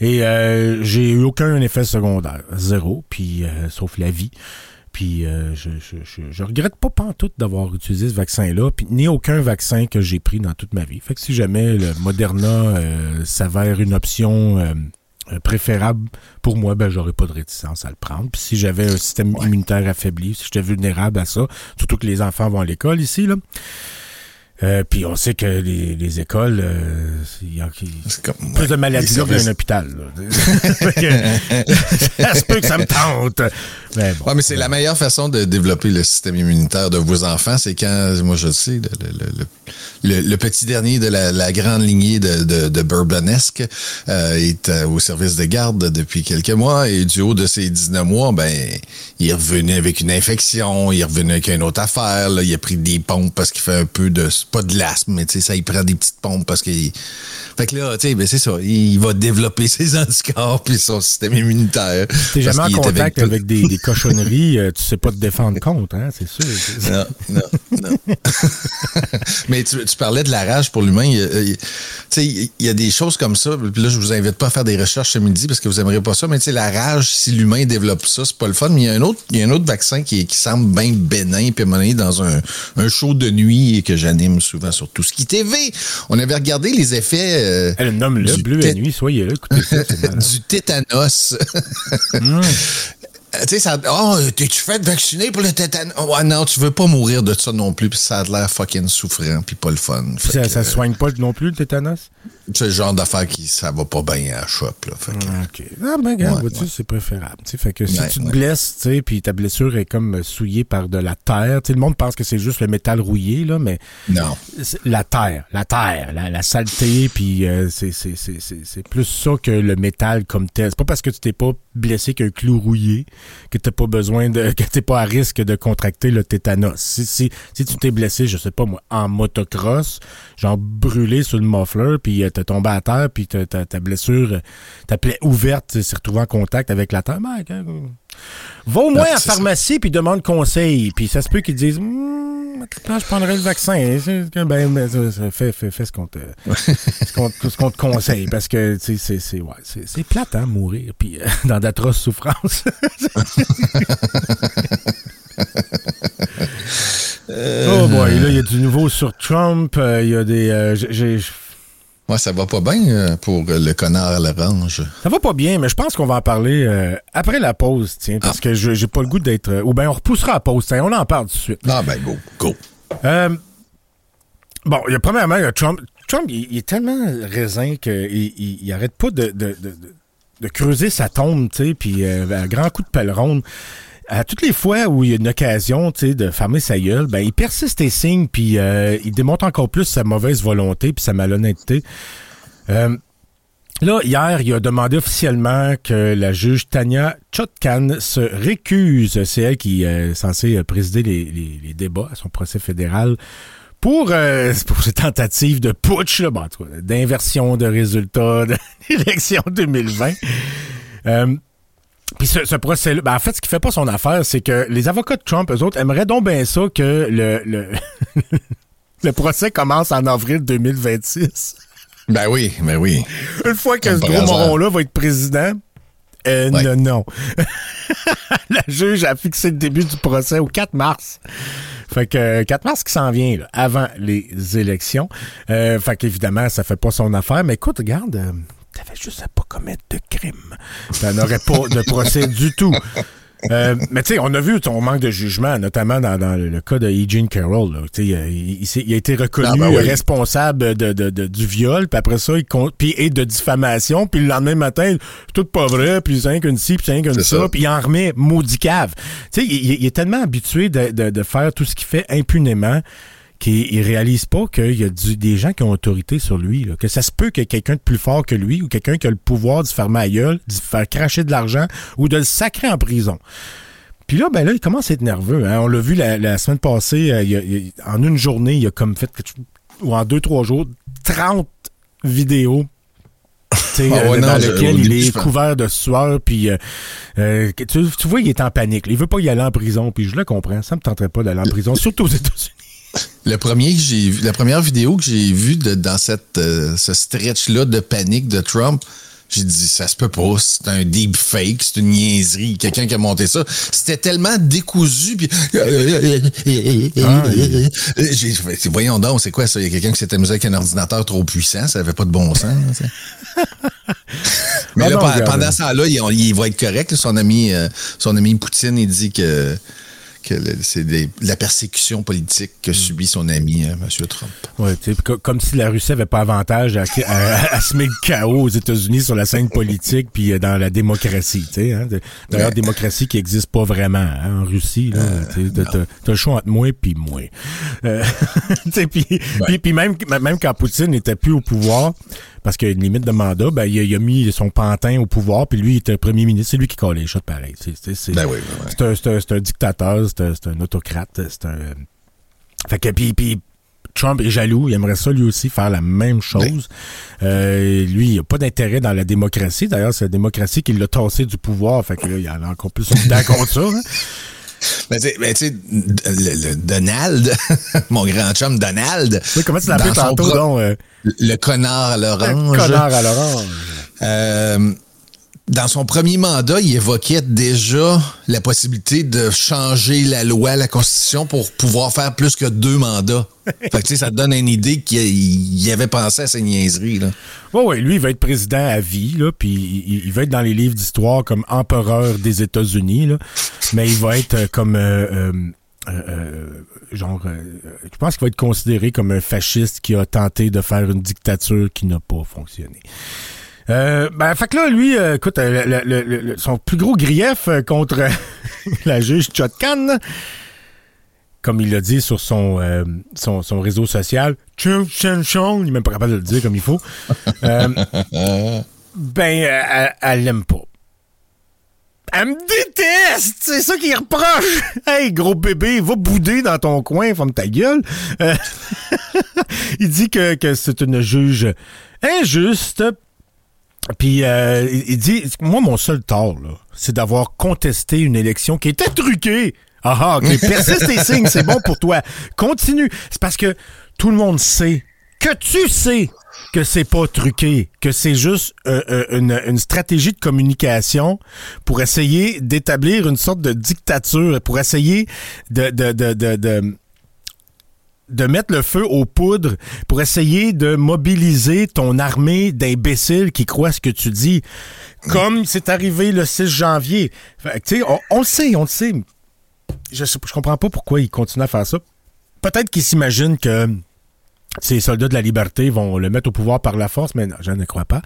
Et euh, j'ai eu aucun effet secondaire. Zéro. Puis euh, sauf la vie. Puis euh, je, je, je, je regrette pas pantoute d'avoir utilisé ce vaccin-là, puis ni aucun vaccin que j'ai pris dans toute ma vie. Fait que si jamais le Moderna euh, s'avère une option euh, préférable pour moi, ben j'aurais pas de réticence à le prendre. Puis si j'avais un système immunitaire affaibli, si j'étais vulnérable à ça, surtout que les enfants vont à l'école ici, là. Euh, puis on sait que les, les écoles, euh, il y a comme- plus de maladies là qu'un hôpital. ça se peut que ça me tente. Mais bon. Ouais, mais c'est la meilleure façon de développer le système immunitaire de vos enfants, c'est quand, moi je le sais, le, le- le- le- petit dernier de la, la grande lignée de, de, de Bourbonesque euh, est euh, au service de garde depuis quelques mois et du haut de ses 19 mois, ben il est revenu avec une infection, il est revenu avec une autre affaire, là, il a pris des pompes parce qu'il fait un peu de, pas de l'asthme, mais tu sais, ça, il prend des petites pompes parce qu'il... Fait que là, tu sais, ben c'est ça, il va développer ses anticorps puis son système immunitaire. T'es jamais en contact avec, des, des cochonneries, euh, tu sais pas te défendre contre, hein, c'est sûr. non, non, non. Mais tu, tu parlais de la rage pour l'humain. il y a- il y a- Tu sais, il y a des choses comme ça. Puis là, je vous invite pas à faire des recherches ce midi parce que vous aimeriez pas ça. Mais tu sais, la rage, si l'humain développe ça, c'est pas le fun. Mais il y a un autre, il y a un autre vaccin qui, qui semble bien bénin. Puis à un moment donné, dans un, un show de nuit que j'anime souvent sur tout ce qui TV. On avait regardé les effets euh, Elle nomme le bleu la nuit, soyez là, écoutez ça. du tétanos. Euh, Tu sais, ça. Oh, t'es-tu fait vacciner pour le tétanos? Oh, ouais, non, tu veux pas mourir de ça non plus, puis ça a l'air fucking souffrant, puis pas le fun. Fait ça, que, ça euh, soigne pas non plus le tétanos? C'est le genre d'affaire qui ça va pas bien à la shop, là. Fait que- OK. Ah, ben, regarde, Ouais, ouais. c'est préférable. Fait que si Ouais, tu te blesses, tu sais, puis ta blessure est comme euh, souillée par de la terre, tu sais, le monde pense que c'est juste le métal rouillé, là, mais Non. la terre, la terre, la, la saleté, puis euh, c'est plus ça que le métal comme tel. C'est pas parce que tu t'es pas blessé qu'un clou rouillé que t'as pas besoin de, que t'es pas à risque de contracter le tétanos. Si, si, si tu t'es blessé, je sais pas moi, en motocross, genre brûlé sur le muffler, puis euh, t'es tombé à terre, puis ta blessure, ta plaie ouverte s'est retrouvée en contact avec la terre, ben, quand- Va au moins à la pharmacie puis demande conseil. Puis ça se peut qu'ils disent Hum, là, je prendrais le vaccin. Ben, ben, fais, fais, fais ce qu'on te, ce qu'on, ce qu'on te conseille. Parce que c'est, c'est, ouais, c'est, c'est plate, hein, mourir. Puis euh, dans d'atroces souffrances. Oh boy, là, il y a du nouveau sur Trump. euh, Il y a des. euh, j'ai- j'ai- Moi, ça va pas bien euh, pour le connard à l'orange. ça va pas bien, mais je pense qu'on va en parler euh, après la pause, tiens, parce que je, j'ai pas le goût d'être. euh, ou bien on repoussera la pause, tiens, on en parle tout de suite. Ah, ben, go, go. Euh, bon, il y a, premièrement, il y a Trump. Trump, il, il est tellement raisin qu'il il, il arrête pas de, de, de, creuser sa tombe, tu sais, puis à grand coup de pelle ronde. À toutes les fois où il y a une occasion, de fermer sa gueule, ben, il persiste et signe, puis euh, il démontre encore plus sa mauvaise volonté puis sa malhonnêteté. Euh, Là, hier, il a demandé officiellement que la juge Tania Chotkan se récuse. C'est elle qui euh, est censée euh, présider les, les- les débats à son procès fédéral pour, euh, pour ces tentatives de putsch, bon, d'inversion de résultats de l'élection 2020. Euh, puis ce, ce procès-là, ben, en fait, ce qui fait pas son affaire, c'est que les avocats de Trump, eux autres, aimeraient donc bien ça que le, le, le procès commence en avril 2026. Ben oui, ben oui. Une fois que Comme ce gros moron-là va être président, euh, Ouais. non, non. la juge a fixé le début du procès au 4 mars. Fait que euh, 4 mars qui s'en vient, là, avant les élections. Euh, fait qu'évidemment, ça fait pas son affaire. Mais écoute, regarde, euh, t'avais juste à pas commettre de crime. T'en aurais pas de procès du tout. Euh, mais tu sais, on a vu son manque de jugement, notamment dans, dans le, cas de Carroll. là. Tu sais, euh, Il, il a été reconnu Ah, ben oui. responsable de, de- de- du viol, puis après ça, il compte, puis et de diffamation, puis le lendemain matin, tout pas vrai, puis c'est rien qu'une ci, puis c'est rien qu'une ça, puis il en remet maudit cave. Tu sais, il, il- est tellement habitué de- de faire tout ce qu'il fait impunément qu'il il réalise pas qu'il y a du- des gens qui ont autorité sur lui. là. Que ça se peut qu'il y ait quelqu'un de plus fort que lui ou quelqu'un qui a le pouvoir de se fermer la gueule, de se faire cracher de l'argent ou de le sacrer en prison. Puis là, ben là, il commence à être nerveux. hein. On l'a vu la, la semaine passée, euh, il a- il a- en une journée, il a comme fait, ou en deux, trois jours, 30 vidéos. Ah ouais, euh, non, dans je- lesquelles au il est je couvert de sueur, puis euh, euh, tu, tu vois, il est en panique. Il veut pas y aller en prison, puis je le comprends. Ça me tenterait pas d'aller en prison, surtout aux États-Unis. Le premier que j'ai vu, la première vidéo que j'ai vue de- dans cette, euh, ce stretch-là de panique de Trump, j'ai dit, ça se peut pas, c'est un deep fake, c'est une niaiserie, quelqu'un qui a monté ça. C'était tellement décousu, puis... j'ai fait, voyons donc, c'est quoi ça? Il y a quelqu'un qui s'est amusé avec un ordinateur trop puissant, ça avait pas de bon sens. ça. Mais Ah là, non, pendant ce temps-là, il, il va être correct. là. Son ami, euh, son ami Poutine, il dit que, c'est la persécution politique que subit son ami, euh, M. Trump. Ouais, comme si la Russie avait pas avantage à, à- à semer le chaos aux États-Unis sur la scène politique puis euh, dans la démocratie, tu sais. Hein? D'ailleurs, Ouais. démocratie qui existe pas vraiment hein, en Russie. Là, tu sais, t'as, le choix entre moi puis moi. Euh, puis même, même quand Poutine n'était plus au pouvoir, parce qu'il y a une limite de mandat, ben, il, a, il a mis son pantin au pouvoir, puis lui, il était premier ministre. C'est lui qui collait les shots pareil. C'est, Ben oui, ben un, dictateur, c'est un, autocrate, c'est un... Fait que, puis, puis Trump est jaloux, il aimerait ça lui aussi faire la même chose. Euh, lui, il n'a pas d'intérêt dans la démocratie. D'ailleurs, c'est la démocratie qui l'a tassé du pouvoir. Fait que là, il en a encore plus dent contre ça. hein. Ben, tu sais, le, le Donald, mon grand chum Donald. Oui, comment tu l'appelles son tantôt, pro- donc? euh, Le connard à l'orange. connard à l'orange. Euh, dans son premier mandat, il évoquait déjà la possibilité de changer la loi, la Constitution pour pouvoir faire plus que deux mandats. fait que, tu sais, ça donne une idée qu'il il avait pensé à ces niaiseries, là. Oui, oui, lui, il va être président à vie, là, puis il, il va être dans les livres d'histoire comme empereur des États-Unis, mais il va être euh, comme... euh, euh, euh, euh, genre, euh, je pense qu'il va être considéré comme un fasciste qui a tenté de faire une dictature qui n'a pas fonctionné. Euh, ben, fait que là, lui, euh, écoute, euh, le- le- le- le- son plus gros grief euh, contre la juge Chotkan, comme il l'a dit sur son, euh, son, son réseau social, Chum, chum, chum, il est même pas capable de le dire comme il faut, euh, ben, euh, elle l'aime pas. Elle me déteste! C'est ça qu'il reproche! Hey, gros bébé, va bouder dans ton coin, ferme ta gueule. Euh, il dit que, que c'est une juge injuste. Puis euh, il dit, moi, mon seul tort, c'est d'avoir contesté une élection qui était truquée. Ah ah, ok, persiste et signe, c'est bon pour toi. Continue. C'est parce que tout le monde sait que tu sais que c'est pas truqué, que c'est juste euh, euh, une, stratégie de communication pour essayer d'établir une sorte de dictature, pour essayer de, de, de, de, de mettre le feu aux poudres pour essayer de mobiliser ton armée d'imbéciles qui croient ce que tu dis. Comme c'est arrivé le 6 janvier. Fait on, on le sait, on le sait. Je, je comprends pas pourquoi ils continuent à faire ça. Peut-être qu'ils s'imaginent que ces soldats de la liberté vont le mettre au pouvoir par la force, mais non, je ne crois pas.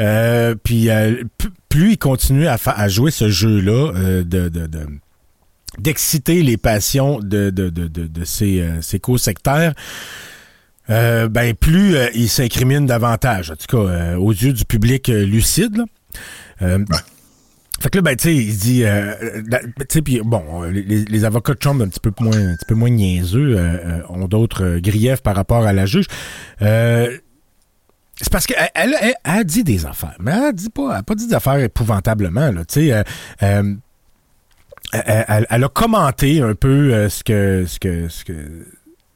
Euh, puis euh, plus ils continuent à, à jouer ce jeu-là euh, de, de, de- d'exciter les passions de, de, de, de, ces, ces co-sectaires, euh, ben plus ils s'incriminent davantage, en tout cas aux yeux du public lucide. Fait que là, ben, tu sais, il dit, euh, la- tu sais, puis bon, euh, les, avocats de chambre un petit peu moins, un petit peu moins niaiseux euh, euh, ont d'autres euh, griefs par rapport à la juge. Euh, c'est parce qu'elle elle, elle, elle a dit des affaires, mais elle dit pas, elle a pas dit des affaires épouvantablement, là, tu sais. elle, elle- a commenté un peu ce que ce que ce que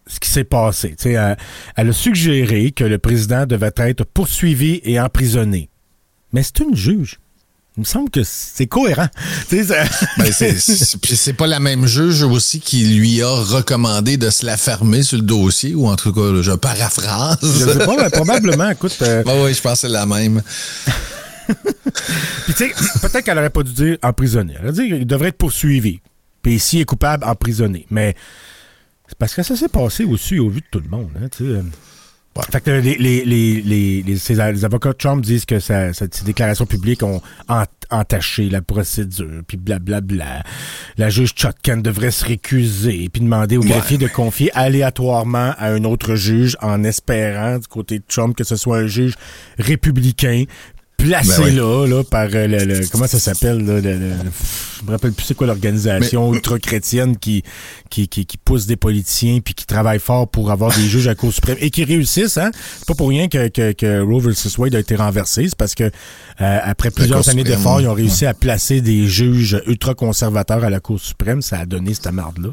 ce qui s'est passé. Tu sais, elle, elle a suggéré que le président devait être poursuivi et emprisonné. Mais c'est une juge. Il me semble que c'est cohérent. Ben, puis c'est pas la même juge aussi qui lui a recommandé de se la fermer sur le dossier, ou en tout cas, je paraphrase. je sais pas, mais probablement, écoute. euh, Ah oui, je pense que c'est la même. Puis tu sais, peut-être qu'elle aurait pas dû dire emprisonné. Elle a dit qu'il devrait être poursuivi. Puis s'il est coupable, emprisonné. Mais c'est parce que ça s'est passé aussi au vu de tout le monde. Hein, Fait que les, les, les, les, avocats de Trump disent que ça, ça- ces déclarations publiques ont ent- entaché la procédure, puis blablabla. La juge Chutkan devrait se récuser, puis demander au greffier de confier aléatoirement à un autre juge en espérant du côté de Trump que ce soit un juge républicain placé Ben oui. là, là, par euh, le, le- comment ça s'appelle, là, le, le- le- je me rappelle plus c'est quoi l'organisation ultra-chrétienne qui, qui, qui, qui pousse des politiciens puis qui travaille fort pour avoir des juges à la Cour suprême et qui réussissent, hein. C'est pas pour rien que, que, que Roe vs. Wade a été renversé, c'est parce que euh, après plusieurs années d'efforts, ils ont ouais. réussi à placer des juges ultra-conservateurs à la Cour suprême, ça a donné cette marde-là.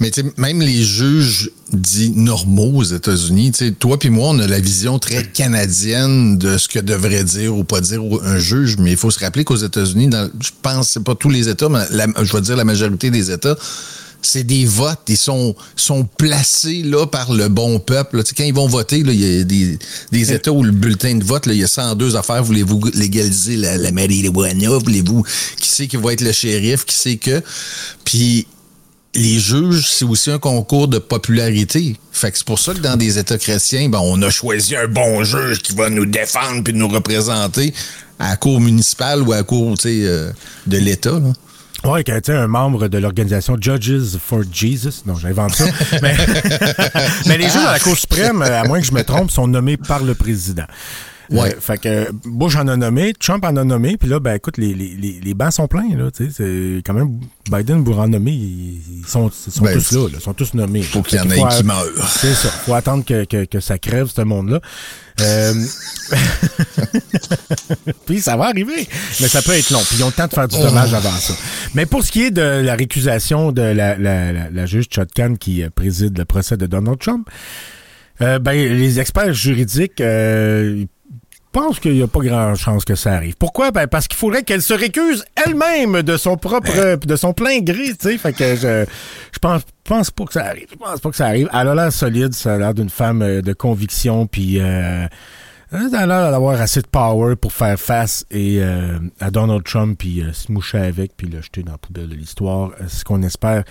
Mais tu sais, même les juges dits normaux aux États-Unis, tu sais, toi puis moi, on a la vision très canadienne de ce que devrait dire ou pas dire un juge. Mais il faut se rappeler qu'aux États-Unis, je pense, c'est pas tous les États, mais la- je vais dire la majorité des États, c'est des votes. Ils sont, sont placés là par le bon peuple. là. Tu sais, quand ils vont voter, il y a des, des États où le bulletin de vote, il y a 102 affaires. Voulez-vous légaliser la, la marijuana? Voulez-vous qui sait qui va être le shérif? Qui sait que? Puis les juges, c'est aussi un concours de popularité. Fait que c'est pour ça que dans des États chrétiens, ben, on a choisi un bon juge qui va nous défendre puis nous représenter à la cour municipale ou à la cour euh, de l'État. là. Ouais, que, tu sais, un membre de l'organisation Judges for Jesus. Non, j'invente ça. mais, mais les juges à la Cour suprême, à moins que je me trompe, sont nommés par le président. Ouais. Euh, fait que euh, Bush en a nommé, Trump en a nommé, puis là, ben écoute, les, les, les, les bancs sont pleins, là, tu sais, c'est quand même, Biden pour en nommer, ils, ils sont, ils sont Ben, tous là, là, ils sont tous nommés. Faut qu'il y en ait qui meurent. C'est ça, faut attendre que, que, que ça crève, ce monde-là. Euh, puis ça va arriver, mais ça peut être long, puis ils ont le temps de faire du dommage avant ça. Mais pour ce qui est de la récusation de la, la, la, la juge Chotkan qui euh, préside le procès de Donald Trump, euh, ben, les experts juridiques euh, pense qu'il n'y a pas grand chance que ça arrive. Pourquoi? Ben, parce qu'il faudrait qu'elle se récuse elle-même de son propre, de son plein gré, tu sais. Fait que je, je pense, pense pas que ça arrive. Je pense pas que ça arrive. Elle a l'air solide, ça a l'air d'une femme euh, de conviction, puis euh, elle a l'air d'avoir assez de power pour faire face et, euh, à Donald Trump, puis euh, se moucher avec, puis le jeter dans la poubelle de l'histoire. Euh, ce qu'on espère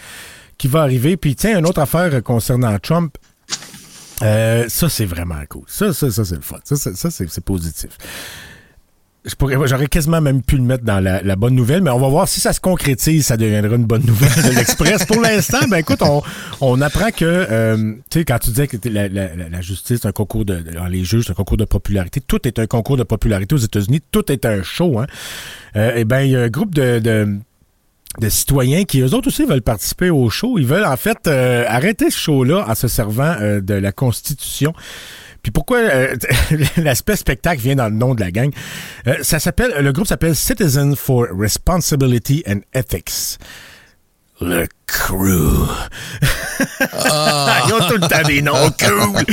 qui va arriver. Puis tiens, une autre affaire concernant Trump. Euh, ça, c'est vraiment cool. Ça, ça, ça c'est le fun. Ça, ça, c'est positif. J'aurais quasiment même pu le mettre dans la, la bonne nouvelle, mais on va voir si ça se concrétise, ça deviendra une bonne nouvelle de l'Express. Pour l'instant, ben écoute, on, on apprend que, euh, tu sais, quand tu disais que la, la- la- justice, un concours de, de- les juges, c'est un concours de popularité, tout est un concours de popularité aux États-Unis, tout est un show, hein. Euh, eh ben, il y a un groupe de, de de citoyens qui, eux autres aussi, veulent participer au show. Ils veulent, en fait, euh, arrêter ce show-là en se servant euh, de la Constitution. Puis pourquoi euh, l'aspect spectacle vient dans le nom de la gang? Euh, ça s'appelle, le groupe s'appelle Citizens for Responsibility and Ethics. Le crew. Ils ont tout le temps des noms cool.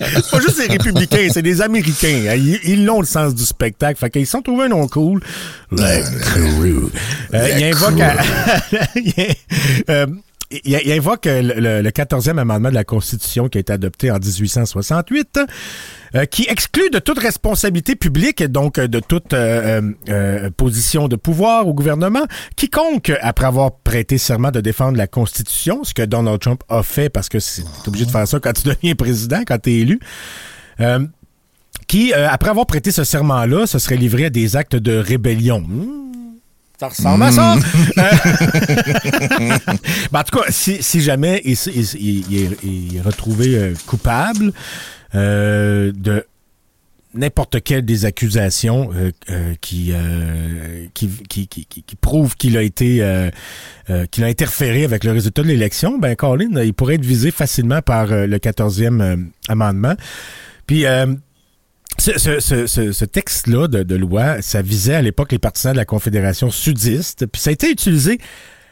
c'est pas juste les républicains, c'est des américains. hein. Ils, ils ont le sens du spectacle. Fait qu'ils sont trouvés un nom cool. Le crew. Euh, il invoque à- il, euh, il- il invoque euh, le, le- le 14e amendement de la Constitution qui a été adopté en 1868, euh, qui exclut de toute responsabilité publique, donc euh, de toute euh, euh, euh, position de pouvoir au gouvernement, quiconque, après avoir prêté serment de défendre la Constitution, ce que Donald Trump a fait parce que c'est obligé de faire ça quand tu deviens président, quand tu es élu, euh, qui, euh, après avoir prêté ce serment-là, se serait livré à des actes de rébellion. Hmm, ça ressemble à ça. Euh, ben, en tout cas, si, si jamais il, il- il- il est, il est retrouvé euh, coupable euh, de n'importe quelle des accusations euh, euh, qui, euh, qui, qui, qui, qui- prouvent qu'il a été qu'il a interféré avec le résultat de l'élection, ben Colin, il pourrait être visé facilement par le 14e euh, amendement. Puis ce, texte-là de, loi, ça visait à l'époque les partisans de la Confédération sudiste, puis ça a été utilisé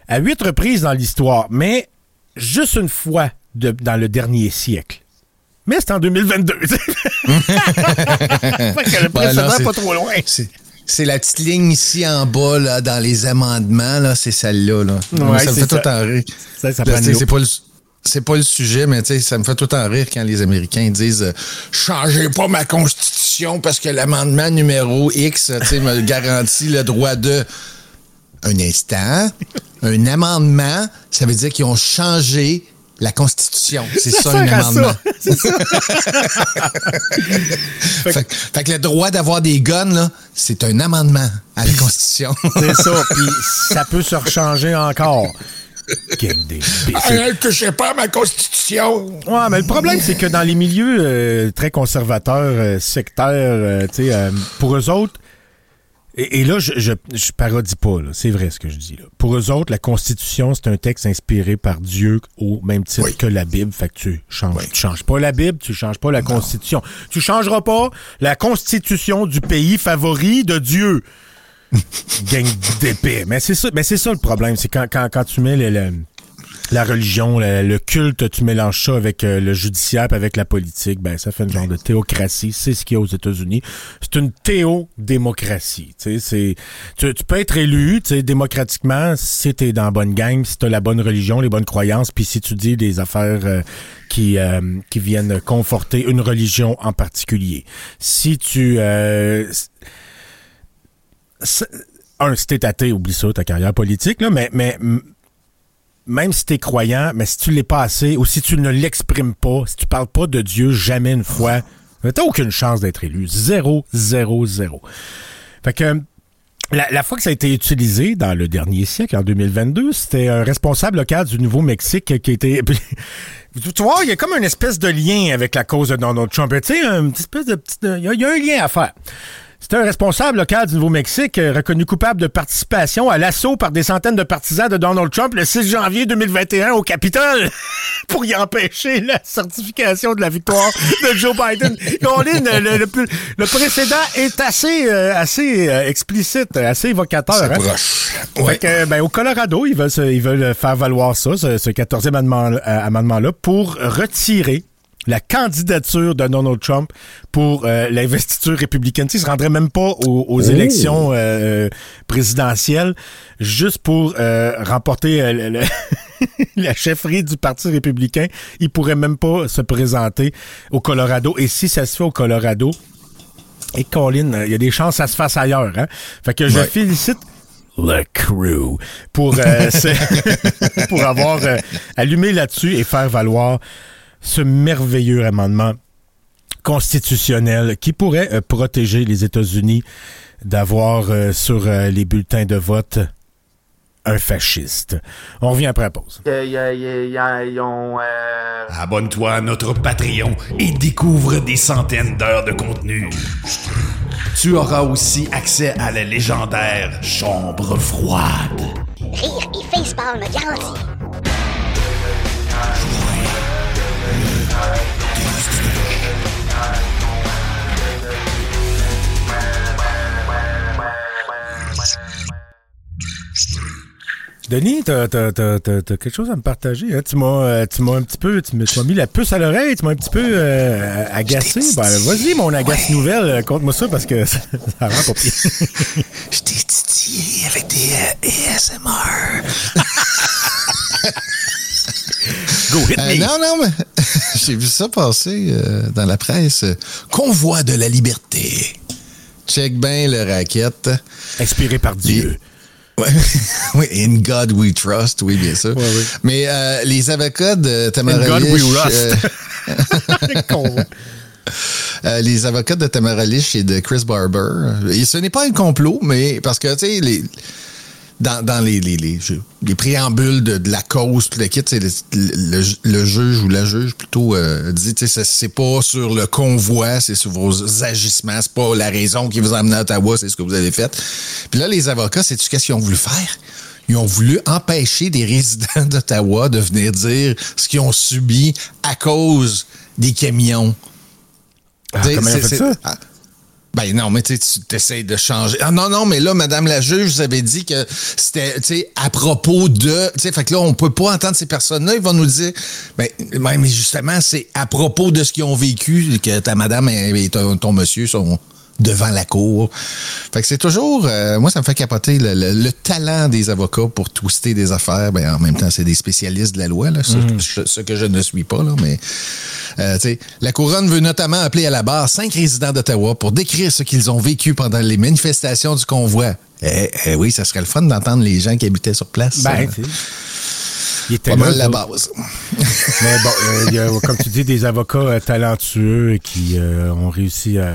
à huit reprises dans l'histoire, mais juste une fois dans le dernier siècle. Mais c'est en 2022. tu sais. Fait que le Ben, précédent, c'est- pas trop loin. C'est- la petite ligne ici en bas, là, dans les amendements, là, c'est celle-là. Là. Ça me fait ça. tout en rire. Ça, ça c'est pas le c'est pas le sujet, mais ça me fait tout en rire quand les Américains disent euh, changez pas ma constitution parce que l'amendement numéro X, me garantit le droit de un instant. Un amendement, ça veut dire qu'ils ont changé la constitution. C'est ça, un amendement. ça. C'est ça. Fait, que- fait que le droit d'avoir des guns, là, c'est un amendement à la constitution. C'est ça. Puis ça peut se rechanger encore. Des imbéciles. touchez pas à ma constitution. Ouais, mais le problème, c'est que dans les milieux euh, très conservateurs, euh, sectaires, euh, tu sais, euh, pour eux autres, et, et là, je, je, je parodie pas, là, c'est vrai ce que je dis. Là. Pour eux autres, la Constitution, c'est un texte inspiré par Dieu au même titre Oui. que la Bible. Fait que tu changes, Oui. tu changes pas la Bible, tu changes pas la Constitution. Tu changeras pas la Constitution du pays favori de Dieu. Gang d'épée. Mais c'est ça, mais c'est ça le problème, c'est quand, quand, quand tu mets le- le- la religion, le, culte, tu mélanges ça avec euh, le judiciaire avec la politique, ben ça fait une genre de théocratie. C'est ce qu'il y a aux États-Unis. C'est une théodémocratie. Tu tu, peux être élu, démocratiquement si t'es dans la bonne gang, si t'as la bonne religion, les bonnes croyances, puis si tu dis des affaires euh, qui euh, qui viennent conforter une religion en particulier. Si tu un, si t'es athée, oublie ça, ta carrière politique, là, mais, même si t'es croyant, mais si tu l'es pas assez, ou si tu ne l'exprimes pas, si tu parles pas de Dieu jamais une fois, t'as aucune chance d'être élu. Zéro, zéro, zéro. Fait que, la, la fois que ça a été utilisé dans le dernier siècle, en 2022, c'était un responsable local du Nouveau-Mexique qui été... tu vois, il y a comme une espèce de lien avec la cause de Donald Trump. Tu sais, une espèce de petit... Il y a un lien à faire. C'était un responsable local du Nouveau-Mexique euh, reconnu coupable de participation à l'assaut par des centaines de partisans de Donald Trump le 6 janvier 2021 au Capitole pour y empêcher la certification de la victoire de Joe Biden. Colin, le, le, précédent est assez, euh, assez euh, explicite, assez évocateur. C'est hein? proche. Fait que, ben, au Colorado, ils veulent, ils veulent faire valoir ça, ce, ce 14e amendement- euh, amendement-là, pour retirer la candidature de Donald Trump pour euh, l'investiture républicaine. Tu sais, il se rendrait même pas aux, aux élections euh, présidentielles juste pour euh, remporter euh, le- le- la chefferie du Parti républicain. Il pourrait même pas se présenter au Colorado. Et si ça se fait au Colorado, et Colin, euh, il y a des chances que ça se fasse ailleurs. Hein? Fait que je Ouais. félicite le crew pour, euh, pour avoir euh, allumé là-dessus et faire valoir ce merveilleux amendement constitutionnel qui pourrait euh, protéger les États-Unis d'avoir euh, sur euh, les bulletins de vote un fasciste. On revient après la pause. Euh, Abonne-toi à notre Patreon et découvre des centaines d'heures de contenu. Tu auras aussi accès à la légendaire Chambre froide. Rire et facepalm garanti. Denis, t'as, t'as- t'as- t'as- t'as quelque chose à me partager. Hein? Tu, m'as, euh, tu m'as un petit peu, tu m'as, mis la puce à l'oreille, tu m'as un petit peu euh, agacé. Ben, vas-y, mon agace nouvelle, euh, conte-moi ça parce que ça, ça rend pas pire. Je t'ai titillé avec des euh, ASMR. Go, hit Euh, me. non, non, mais j'ai vu ça passer euh, dans la presse. Convoi de la liberté. Check bien le racket. Inspiré par Dieu. Ouais. oui, in God we trust, oui, bien sûr. Ouais, oui. Mais euh, les avocats de Tamara In God we rust. euh, les avocats de Tamara Lich et de Chris Barber. Et ce n'est pas un complot, mais parce que, tu sais, les, dans, dans les, les, les, les préambules de, de la cause, tout le kit, c'est le, le, le juge ou la juge plutôt euh, dit, tu c'est pas sur le convoi, c'est sur vos agissements, c'est pas la raison qui vous a amené à Ottawa, c'est ce que vous avez fait. Puis là, les avocats, c'est-tu qu'est-ce qu'ils ont voulu faire? Ils ont voulu empêcher des résidents d'Ottawa de venir dire ce qu'ils ont subi à cause des camions. Ah, comment ils ont c'est- fait c'est- ça? Ben non, mais tu essaies de changer. Ah non, non, mais là, Madame la juge, vous avez dit que c'était, tu sais, à propos de, tu sais, fait que là, on peut pas entendre ces personnes-là. Ils vont nous dire, ben, mais justement, c'est à propos de ce qu'ils ont vécu que ta madame et ton monsieur sont devant la cour. Fait que c'est toujours, euh, moi, ça me fait capoter le, le- le talent des avocats pour twister des affaires. Ben, en même temps, c'est des spécialistes de la loi, là, ce, ce- ce que je ne suis pas, là, mais euh, tu sais, la couronne veut notamment appeler à la barre cinq résidents d'Ottawa pour décrire ce qu'ils ont vécu pendant les manifestations du convoi. Eh, eh oui, ça serait le fun d'entendre les gens qui habitaient sur place. Ben, Euh, tu sais. Il était pas là, mal la ça. base. Mais bon, euh, il y a, comme tu dis, des avocats euh, talentueux qui euh, ont réussi à.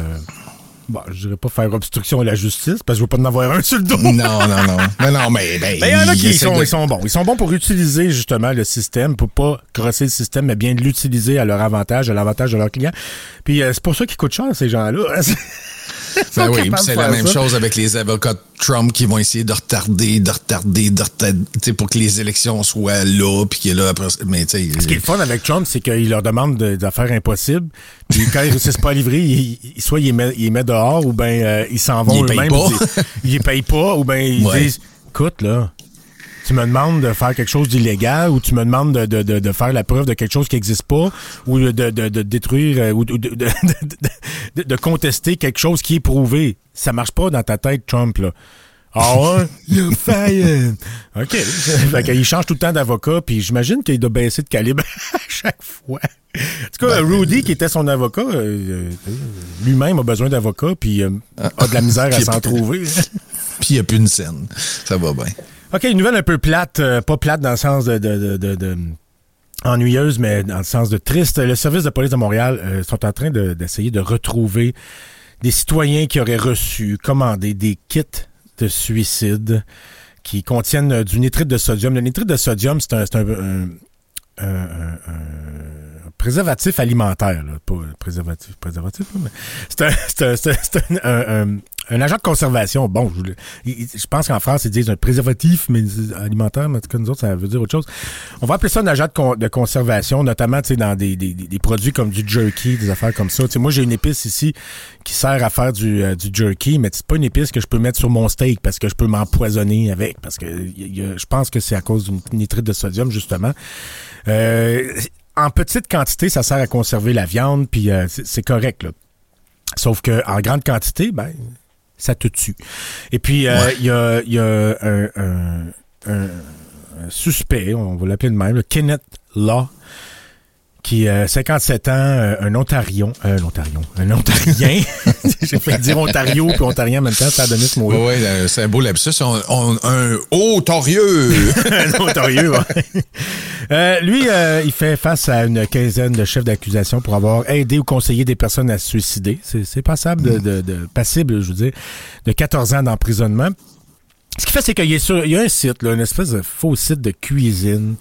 Bon, je dirais pas faire obstruction à la justice, parce que je veux pas en avoir un sur le dos. Non, non, non. Non, non, mais ben, Mais il y en a qui sont, de- ils sont bons. Ils sont bons pour utiliser justement le système, pour pas crosser le système, mais bien l'utiliser à leur avantage, à l'avantage de leurs clients. Puis euh, c'est pour ça qu'ils coûtent cher, ces gens-là. Ben oui, de c'est la même ça. chose avec les avocats de Trump qui vont essayer de retarder, de retarder, de retarder, pour que les élections soient là, puis qu'il est là après. Mais tu sais, Ce qui est le fun avec Trump, c'est qu'il leur demande de- d'affaires impossibles. Puis quand ils réussissent pas à livrer, il- il- soit ils les met, dehors ou ben euh, ils s'en vont Ils les payent eux-mêmes. pas. Ils, les payent pas ou ben ils Ouais. disent écoute là, tu me demandes de faire quelque chose d'illégal ou tu me demandes de, de, de, de faire la preuve de quelque chose qui n'existe pas ou de, de, détruire euh, ou de, contester quelque chose qui est prouvé. Ça marche pas dans ta tête, Trump, là. Ah ouais? You're fired! OK. fait qu'il change tout le temps d'avocat, puis j'imagine qu'il doit baisser de calibre à chaque fois. En tout cas, Rudy, qui était son avocat, euh, euh, lui-même a besoin d'avocat, puis euh, a de la misère à s'en trouver. puis il n'y a plus une scène. Ça va bien. OK, une nouvelle un peu plate, euh, pas plate dans le sens de, de, de, de- ennuyeuse, mais dans le sens de triste. Le service de police de Montréal euh, sont en train de- d'essayer de, retrouver des citoyens qui auraient reçu, commandé des kits de suicide qui contiennent euh, du nitrite de sodium. Le nitrite de sodium, c'est un, un- un- un- préservatif alimentaire, là. pas préservatif, préservatif, là, mais c'est un, un- agent de conservation. Bon, je, je pense qu'en France, ils disent un préservatif mais alimentaire, mais en tout cas, nous autres, ça veut dire autre chose. On va appeler ça un agent de, con- de conservation, notamment dans des, des, des- produits comme du jerky, des affaires comme ça. Moi, j'ai une épice ici qui sert à faire du, euh, du jerky, mais c'est pas une épice que je peux mettre sur mon steak parce que je peux m'empoisonner avec. Parce que je pense que c'est à cause du nitrite de sodium, justement. Euh, en petite quantité, ça sert à conserver la viande, puis euh, c'est correct, là. Sauf que en grande quantité, ben, ça te tue. Et puis, euh, il y a, y a un, un- un- un suspect, on va l'appeler de même, le Kenneth Law, qui a 57 ans, euh, un Ontarion, euh, un Ontarion, un Ontarien. J'ai fait dire Ontario puis Ontarien en même temps, ça a donné ce mot-là. Oui, c'est un beau lapsus. On, on- un un Ontario, ouais. Euh, lui, euh, il fait face à une quinzaine de chefs d'accusation pour avoir aidé ou conseillé des personnes à se suicider. C'est passable de, de- de- passible, je veux dire, de 14 ans d'emprisonnement. Ce qui fait, c'est qu'il y, y a un site, là, une espèce de faux site de cuisine.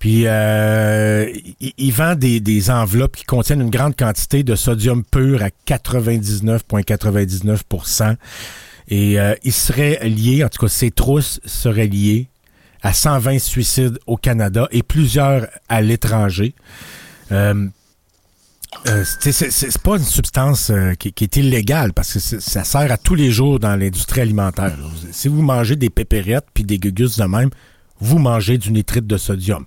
Puis, euh, il, il vend des, des enveloppes qui contiennent une grande quantité de sodium pur à 99,99% Et euh, il serait lié, en tout cas, ses trousses seraient liées à 120 suicides au Canada et plusieurs à l'étranger. Euh, euh, c'est- pas une substance euh, qui, qui est illégale parce que ça sert à tous les jours dans l'industrie alimentaire. Si vous mangez des pépérettes puis des gugus de même, vous mangez du nitrite de sodium,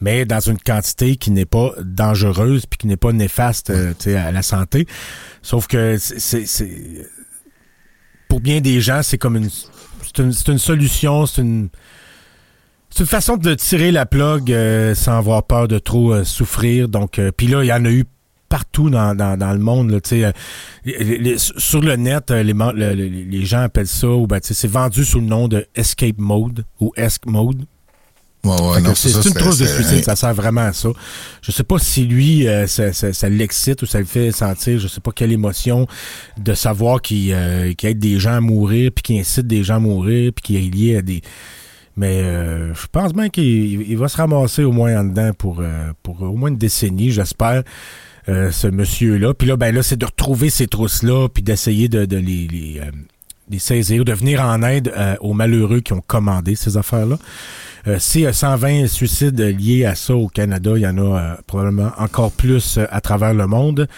mais dans une quantité qui n'est pas dangereuse puis qui n'est pas néfaste euh, à la santé. Sauf que pour bien des gens, c'est comme une c'est une, une solution, c'est une c'est une façon de tirer la plug euh, sans avoir peur de trop euh, souffrir. Donc, puis là, il y en a eu partout dans, dans, le monde. Sur le net, les, les gens appellent ça, ou ben, c'est vendu sous le nom de Escape Mode ou Esc Mode. Ouais, ouais, c'est une trousse de suicide, ça sert vraiment à ça. Je sais pas si lui, euh, ça, ça- ça l'excite ou ça le fait sentir, je sais pas quelle émotion de savoir qu'il euh, qu'il aide des gens à mourir, puis qu'il incite des gens à mourir, puis qu'il est lié à des... Mais euh, je pense bien qu'il il va se ramasser au moins en dedans pour, euh, pour au moins une décennie, j'espère, euh, ce monsieur-là. Puis là, ben là, c'est de retrouver ces trousses-là, puis d'essayer de, de les... les euh, les saisir, de venir en aide euh, aux malheureux qui ont commandé ces affaires-là. Euh, c'est euh, 120 suicides liés à ça au Canada. Il y en a euh, probablement encore plus euh, à travers le monde.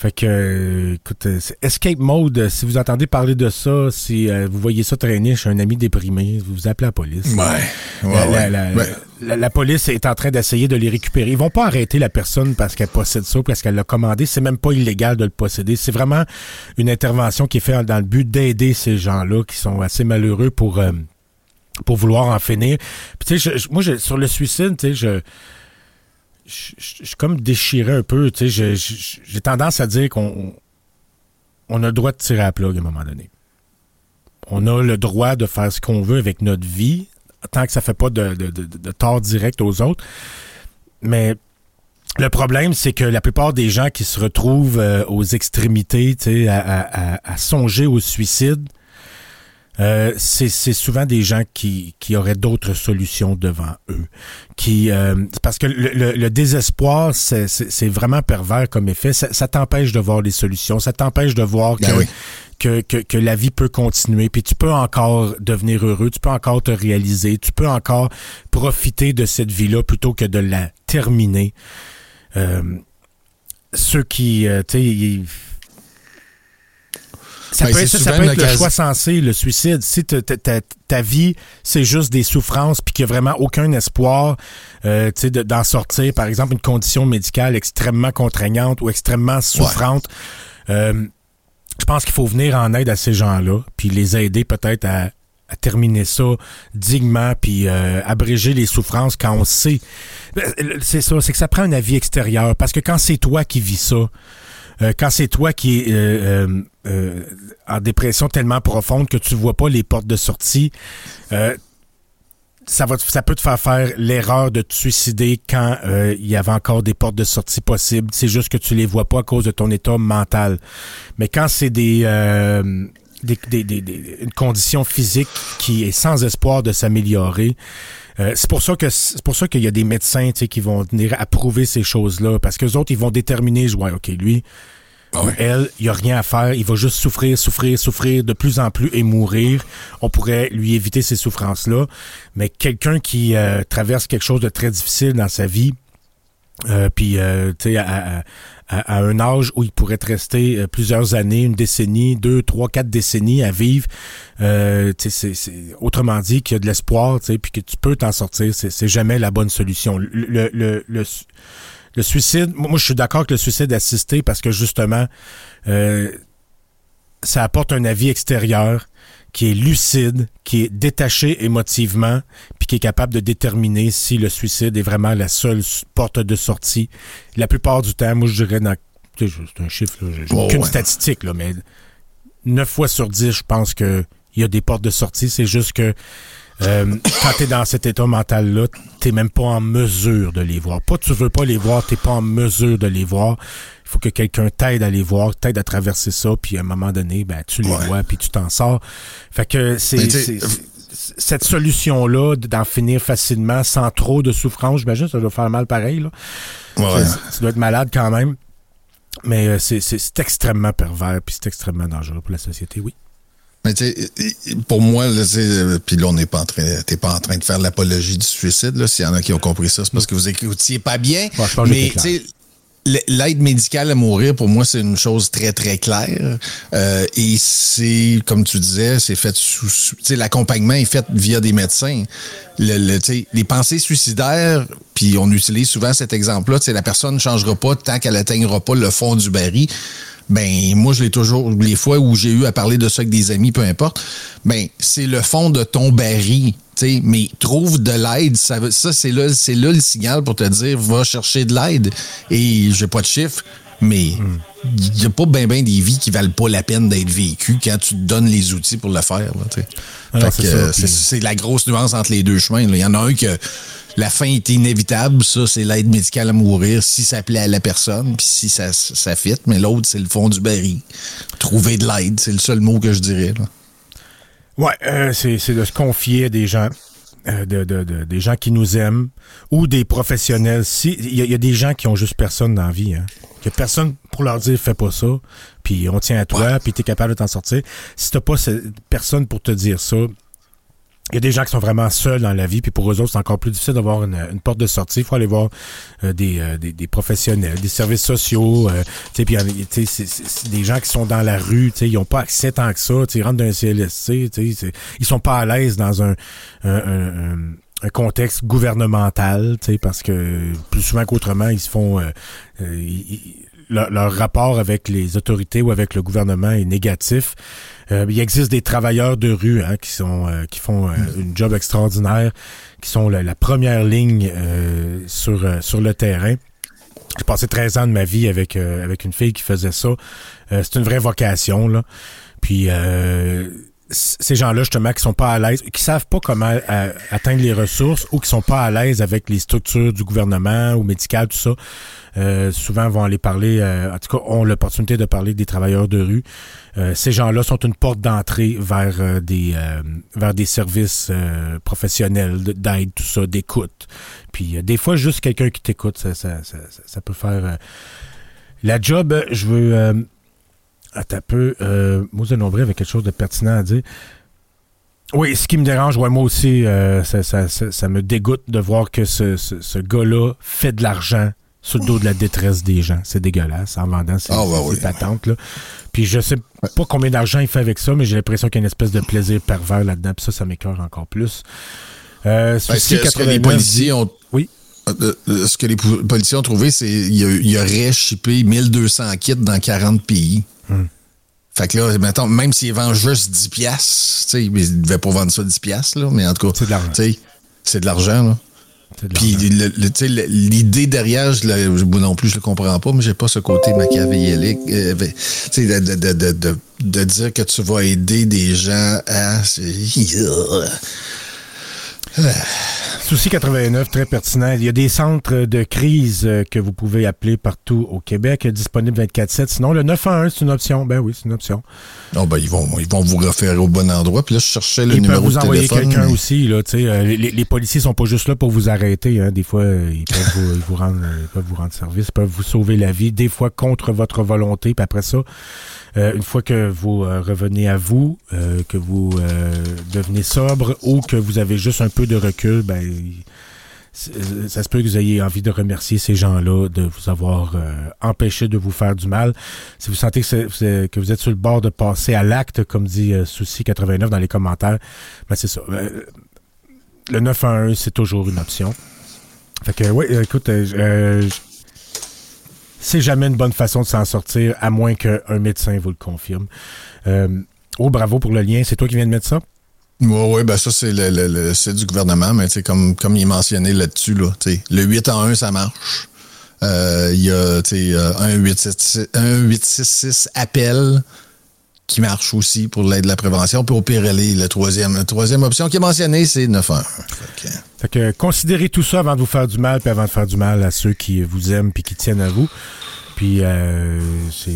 Fait que, euh, écoute, euh, Escape Mode, euh, si vous entendez parler de ça, si euh, vous voyez ça traîner chez un ami déprimé, vous appelez la police. Ouais, ouais, La, ouais. la- la- Ouais. la- la police est en train d'essayer de les récupérer. Ils vont pas arrêter la personne parce qu'elle possède ça, parce qu'elle l'a commandé. C'est même pas illégal de le posséder. C'est vraiment une intervention qui est faite dans le but d'aider ces gens-là qui sont assez malheureux pour euh, pour vouloir en finir. Puis tu sais, moi, je- sur le suicide, tu sais, je je suis comme déchiré un peu. Tu sais, j'ai tendance à dire qu'on on a le droit de tirer à la plug à un moment donné. On a le droit de faire ce qu'on veut avec notre vie, tant que ça fait pas de, de, de, tort direct aux autres. Mais le problème, c'est que la plupart des gens qui se retrouvent euh, aux extrémités, à, à- à- à songer au suicide, euh, c'est c'est souvent des gens qui, qui auraient d'autres solutions devant eux. Qui, euh, parce que le, le- le désespoir, c'est- vraiment pervers comme effet. Ça, ça t'empêche de voir les solutions. Ça t'empêche de voir que, Ben oui. que, que, que la vie peut continuer. Puis tu peux encore devenir heureux. Tu peux encore te réaliser. Tu peux encore profiter de cette vie-là plutôt que de la terminer. Euh, ceux qui, euh, tu sais, ça Ben, peut être, ça, peut le choix sensé, le suicide. Si ta, ta- ta- ta vie, c'est juste des souffrances, puis qu'il n'y a vraiment aucun espoir euh, tu sais, de- d'en sortir, par exemple, une condition médicale extrêmement contraignante ou extrêmement souffrante, euh, je pense qu'il faut venir en aide à ces gens-là, puis les aider peut-être à, à terminer ça dignement, puis euh, abréger les souffrances quand on sait. Euh, C'est ça, c'est que ça prend un avis extérieur, parce que quand c'est toi qui vis ça, euh, quand c'est toi qui es euh, euh, en dépression tellement profonde que tu vois pas les portes de sortie, euh, ça va, ça peut te faire faire l'erreur de te suicider quand euh, il y avait encore des portes de sortie possibles. C'est juste que tu les vois pas à cause de ton état mental. Mais quand c'est des, euh, des, des, des- une condition physique qui est sans espoir de s'améliorer, c'est pour ça que c'est pour ça qu'il y a des médecins qui vont venir approuver ces choses-là parce que les autres ils vont déterminer ouais, ok lui Ah elle il y a rien à faire il va juste souffrir souffrir souffrir de plus en plus et mourir on pourrait lui éviter ces souffrances là mais quelqu'un qui euh, traverse quelque chose de très difficile dans sa vie euh, puis euh, à, un âge où il pourrait te rester euh, plusieurs années, une décennie, deux, trois, quatre décennies à vivre. Euh, tu sais, autrement dit, qu'il y a de l'espoir, tu sais, puis que tu peux t'en sortir. C'est, jamais la bonne solution. Le, le, le, le, suicide, moi, je suis d'accord avec le suicide assisté parce que justement, euh, ça apporte un avis extérieur qui est lucide, qui est détaché émotivement, puis qui est capable de déterminer si le suicide est vraiment la seule porte de sortie. La plupart du temps, moi, je dirais dans. C'est un chiffre, là, Oh, aucune ouais. statistique, là, mais 9 fois sur 10, je pense que il y a des portes de sortie. C'est juste que euh, quand tu es dans cet état mental-là, t'es même pas en mesure de les voir. Pas tu veux pas les voir, t'es pas en mesure de les voir. Il faut que quelqu'un t'aide à les voir, t'aide à traverser ça, puis à un moment donné, ben tu les Ouais. vois, puis tu t'en sors. Fait que c'est cette solution-là d'en finir facilement sans trop de souffrance, j'imagine ça doit faire mal pareil. Là. Ouais. Ça- Tu dois être malade quand même. Mais euh, c'est extrêmement pervers, puis c'est extrêmement dangereux pour la société, oui. Mais tu sais, pour moi, là, tu sais, puis là, on n'est pas en train, t'es pas en train de faire l'apologie du suicide, là. S'il y en a qui ont compris ça, c'est parce que vous écoutiez pas bien. Ouais, je pense mais, L'aide médicale à mourir, pour moi, c'est une chose très, très claire. Euh, et c'est, comme tu disais, c'est fait sous... sous- tu sais, l'accompagnement est fait via des médecins. Le, le- tu sais, les pensées suicidaires, puis on utilise souvent cet exemple-là, la personne ne changera pas tant qu'elle n'atteindra pas le fond du baril. Ben, moi, je l'ai toujours, les fois où j'ai eu à parler de ça avec des amis, peu importe, ben, c'est le fond de ton baril. tu sais, mais trouve de l'aide, ça, ça c'est là, c'est là le signal pour te dire va chercher de l'aide. Et j'ai pas de chiffres, mais il n'y a pas bien ben des vies qui valent pas la peine d'être vécues quand tu te donnes les outils pour le faire. c'est que, ça, euh, puis- c'est c'est la grosse nuance entre les deux chemins. là. Il y en a un que la fin est inévitable, ça c'est l'aide médicale à mourir si ça plaît à la personne, puis si ça, ça fit, mais l'autre c'est le fond du baril. Trouver de l'aide, c'est le seul mot que je dirais. là. Ouais, euh, c'est c'est de se confier à des gens, de, de, de- des gens qui nous aiment ou des professionnels. Si il y, y a des gens qui ont juste personne dans la vie, hein. A personne pour leur dire fais pas ça, puis on tient à toi, puis t'es capable de t'en sortir. Si t'as pas personne pour te dire ça, il y a des gens qui sont vraiment seuls dans la vie, puis pour eux autres, c'est encore plus difficile d'avoir une, porte de sortie. Il faut aller voir euh, des, euh, des, des professionnels, des services sociaux. euh, tu sais, c'est- des gens qui sont dans la rue, tu sais, ils n'ont pas accès tant que ça. tu Ils rentrent d'un CLSC, tu sais, ils sont pas à l'aise dans un, un, un- un- contexte gouvernemental, tu sais, parce que plus souvent qu'autrement, ils se font... euh, euh, ils- leur, leur rapport avec les autorités ou avec le gouvernement est négatif. Euh, il existe des travailleurs de rue hein, qui sont euh, qui font euh, une job extraordinaire, qui sont la, la première ligne euh, sur euh, sur le terrain. J'ai passé 13 ans de ma vie avec euh, avec une fille qui faisait ça. Euh, c'est une vraie vocation là. Puis euh, ces gens-là justement qui sont pas à l'aise, qui savent pas comment atteindre les ressources ou qui sont pas à l'aise avec les structures du gouvernement ou médical tout ça, euh, souvent vont aller parler, euh, en tout cas ont l'opportunité de parler des travailleurs de rue. Euh, ces gens-là sont une porte d'entrée vers des services professionnels de- d'aide, tout ça, d'écoute. Puis des fois, juste quelqu'un qui t'écoute, ça, peut faire la job. Je veux attends un peu. Euh, Mose Nombré avait quelque chose de pertinent à dire. Oui, ce qui me dérange, ouais, moi aussi, ça, me dégoûte de voir que ce, ce gars-là fait de l'argent sur le dos de la détresse des gens. C'est dégueulasse en vendant ses, Ah, oui. patentes. Là. Puis je sais pas combien d'argent il fait avec ça, mais j'ai l'impression qu'il y a une espèce de plaisir pervers là-dedans. Puis ça, ça m'écœure encore plus. Euh, Est-ce Souci que, est-ce que les 89 policiers ont. Oui. Euh, euh, Ce que les po- policiers ont trouvé, c'est qu'il y, aurait shippé 1200 kits dans 40 pays. Hmm. Fait que là, mettons, même s'ils vendent juste 10 piastres, ils ne devaient pas vendre ça 10 piastres, là, mais en tout cas, C'est de l'argent. c'est de l'argent, là. Puis l'idée derrière, je moi non plus, je le comprends pas, mais j'ai pas ce côté machiavélique. euh, de, de, de, de, dire que tu vas aider des gens à. Souci 89, très pertinent. Il y a des centres de crise euh, que vous pouvez appeler partout au Québec, euh, disponibles 24-7. Sinon, le 911, c'est une option. Ben oui, c'est une option. Non, ben, ils vont, ils vont vous référer au bon endroit. Puis là, je cherchais le Ils peuvent numéro vous de envoyer quelqu'un mais- aussi. Là, euh, les, les policiers sont pas juste là pour vous arrêter. Hein. Des fois, ils peuvent vous, ils vous rendre, ils peuvent vous rendre service, ils peuvent vous sauver la vie. Des fois, contre votre volonté. Puis après ça, euh, une fois que vous euh, revenez à vous, euh, que vous devenez sobre ou que vous avez juste un peu de recul, ben ça se peut que vous ayez envie de remercier ces gens-là de vous avoir empêché de vous faire du mal. Si vous sentez que, vous êtes sur le bord de passer à l'acte, comme dit euh, Souci 89 dans les commentaires, ben c'est ça. Euh, le 911, c'est toujours une option. Fait que, oui, écoute, euh, c'est jamais une bonne façon de s'en sortir, à moins qu'un médecin vous le confirme. Euh, oh, bravo pour le lien. C'est toi qui viens de mettre ça? Oui, oui, ben ça, c'est le, le, du gouvernement, mais comme, comme il est mentionné là-dessus, là, le 8 en 1, ça marche. Euh, Il y a euh, un 866 appel qui marche aussi pour l'aide de la prévention. Puis au pire, la troisième, la troisième option qui est mentionnée, c'est 911. Fait fait que considérez tout ça avant de vous faire du mal, puis avant de faire du mal à ceux qui vous aiment puis qui tiennent à vous. Puis euh, c'est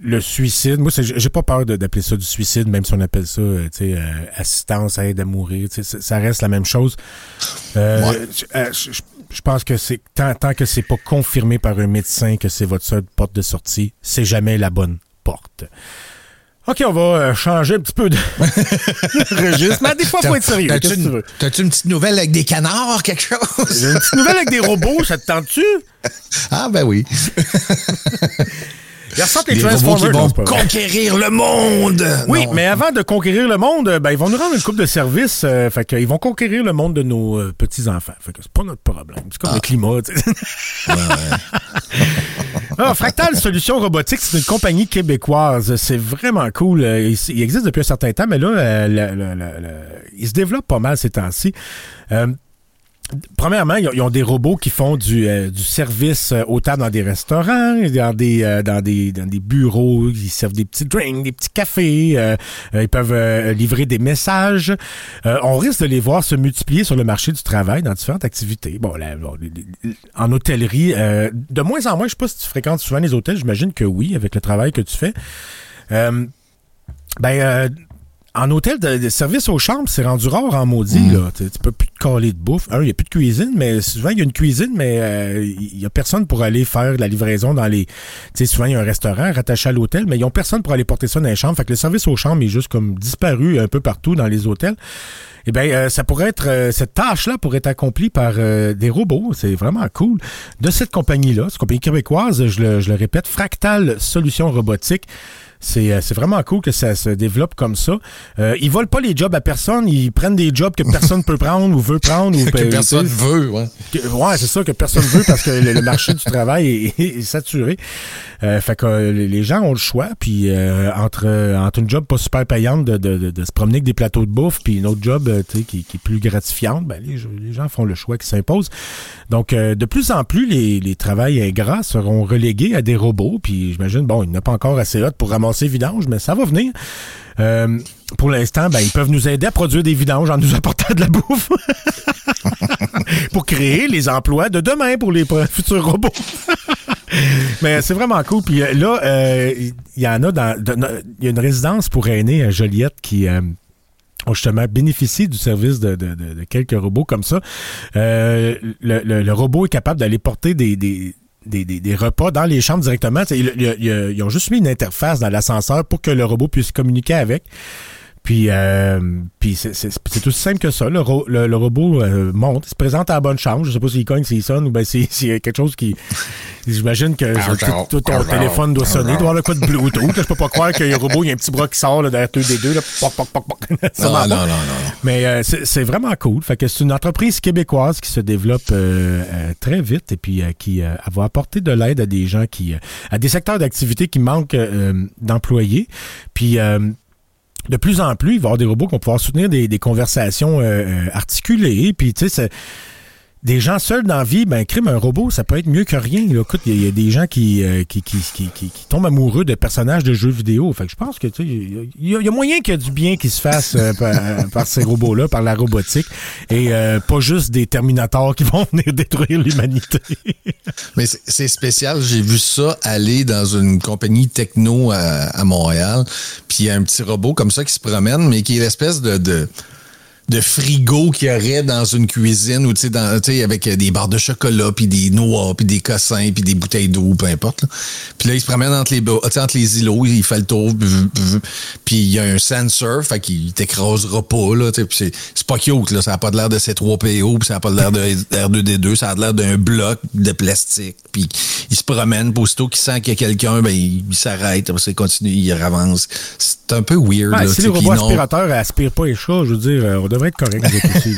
le suicide, moi, j'ai pas peur d'appeler ça du suicide, même si on appelle ça, euh, tu sais, euh, assistance, aide à mourir, ça reste la même chose. Euh, je, pense que c'est tant, tant que c'est pas confirmé par un médecin que c'est votre seule porte de sortie, c'est jamais la bonne porte. OK, on va changer un petit peu de registre. Mais des fois, il faut être sérieux. T'as-tu une, petite nouvelle avec des canards, quelque chose? une petite nouvelle avec des robots, ça te tente-tu? Ah, ben oui. Ils les Transformers. Qui vont conquérir le monde. Oui, mais avant de conquérir le monde, ben, ils vont nous rendre une coupe de service. Euh, fait qu'ils vont conquérir le monde de nos euh, petits-enfants. Fait que c'est pas notre problème. C'est comme le ah. climat, tu sais. Ouais, ah, Fractal Solutions Robotiques, c'est une compagnie québécoise. C'est vraiment cool. Euh, il, existe depuis un certain temps, mais là, euh, il se développe pas mal ces temps-ci. Premièrement, ils ont des robots qui font du, euh, du service euh, autant dans des restaurants, dans des, euh, dans des, dans des bureaux, ils servent des petits drinks, des petits cafés, ils peuvent livrer des messages. on risque de les voir se multiplier sur le marché du travail dans différentes activités. Bon, là, en hôtellerie, de moins en moins, je sais pas si tu fréquentes souvent les hôtels, j'imagine que oui, avec le travail que tu fais. ben, en hôtel de, service aux chambres, c'est rendu rare en maudit. Mm. Là. Tu, peux plus te caler de bouffe. Un, il n'y a plus de cuisine, mais souvent, il y a une cuisine, mais euh, il n'y a personne pour aller faire la livraison dans les... Tu sais, souvent, il y a un restaurant rattaché à l'hôtel, mais ils n'ont personne pour aller porter ça dans les chambres. Fait que le service aux chambres est juste comme disparu un peu partout dans les hôtels. Eh bien, euh, ça pourrait être... Euh, cette tâche-là pourrait être accomplie par des robots. C'est vraiment cool. De cette compagnie-là, cette compagnie québécoise, je le, je le répète, Fractal Solutions Robotiques. Euh, c'est vraiment cool que ça se développe comme ça. Euh, ils volent pas les jobs à personne, ils prennent des jobs que personne peut prendre ou veut prendre. Ou que personne veut, ouais. ouais, c'est ça, que personne veut parce que le, marché du travail est, saturé. Euh, fait que euh, les gens ont le choix, puis entre, entre une job pas super payante de, de, de, se promener avec des plateaux de bouffe, puis une autre job qui, qui, est plus gratifiante, ben, les, les gens font le choix qui s'impose. Donc, de plus en plus, les, les travails ingrats seront relégués à des robots, puis j'imagine, bon, il n'y a pas encore assez hot pour ramasser ces vidanges, mais ça va venir. Euh, pour l'instant, ben, ils peuvent nous aider à produire des vidanges en nous apportant de la bouffe. pour créer les emplois de demain pour les futurs robots. Mais c'est vraiment cool. Puis euh, là, euh, il y en a dans. Il y a une résidence pour aînés à Joliette qui. ont justement bénéficié du service de, quelques robots comme ça. le, robot est capable d'aller porter des, des, repas dans les chambres directement. Ils, ont juste mis une interface dans l'ascenseur pour que le robot puisse communiquer avec. Puis, euh, puis c'est tout simple que ça. Le, le, robot euh, monte, il se présente à la bonne chambre. Je sais pas s'il cogne, s'il sonne ou ben c'est quelque chose qui. J'imagine que tout ton téléphone doit sonner, doit avoir le coup de Bluetooth. je peux pas croire qu'il y a un robot, il y a un petit bras qui sort là, derrière deux des deux. Là, non, non, non, non, Mais euh, c'est vraiment cool. Fait que c'est une entreprise québécoise qui se développe euh, très vite et puis qui va apporter de l'aide à des gens qui. à des secteurs d'activité qui manquent d'employés. Puis de plus en plus, il va y avoir des robots qui vont pouvoir soutenir des, conversations euh, euh, articulées. Puis, tu sais, des gens seuls dans la vie, ben, crime un robot, ça peut être mieux que rien. Écoute, il y, a des gens qui euh, qui, qui, qui, qui, tombent amoureux de personnages de jeux vidéo. Fait que je pense que tu il y, a moyen qu'il y a du bien qui se fasse euh, euh, par, ces robots-là, par la robotique, et pas juste des Terminators qui vont venir détruire l'humanité. Mais c'est spécial, j'ai vu ça aller dans une compagnie techno à, Montréal, puis il y a un petit robot comme ça qui se promène, mais qui est l'espèce de de frigo qu'il y aurait dans une cuisine ou tu sais avec des barres de chocolat puis des noix puis des cossins puis des bouteilles d'eau peu importe puis là il se promène entre les entre les îlots il fait le tour puis il y a un sensor fait qu'il t'écrasera pas là puis c'est c'est pas cute là. Ça a pas l'air de C3PO puis ça a pas l'air de R2D2 ça a l'air d'un bloc de plastique puis il se promène puis aussitôt qu'il sent qu'il y a quelqu'un ben il, s'arrête il continue il avance. C'est un peu weird. Ouais, là, si tu les sais, robots non- aspirateurs aspirent pas les chats, je veux dire, euh, on devrait être correct nous autres aussi.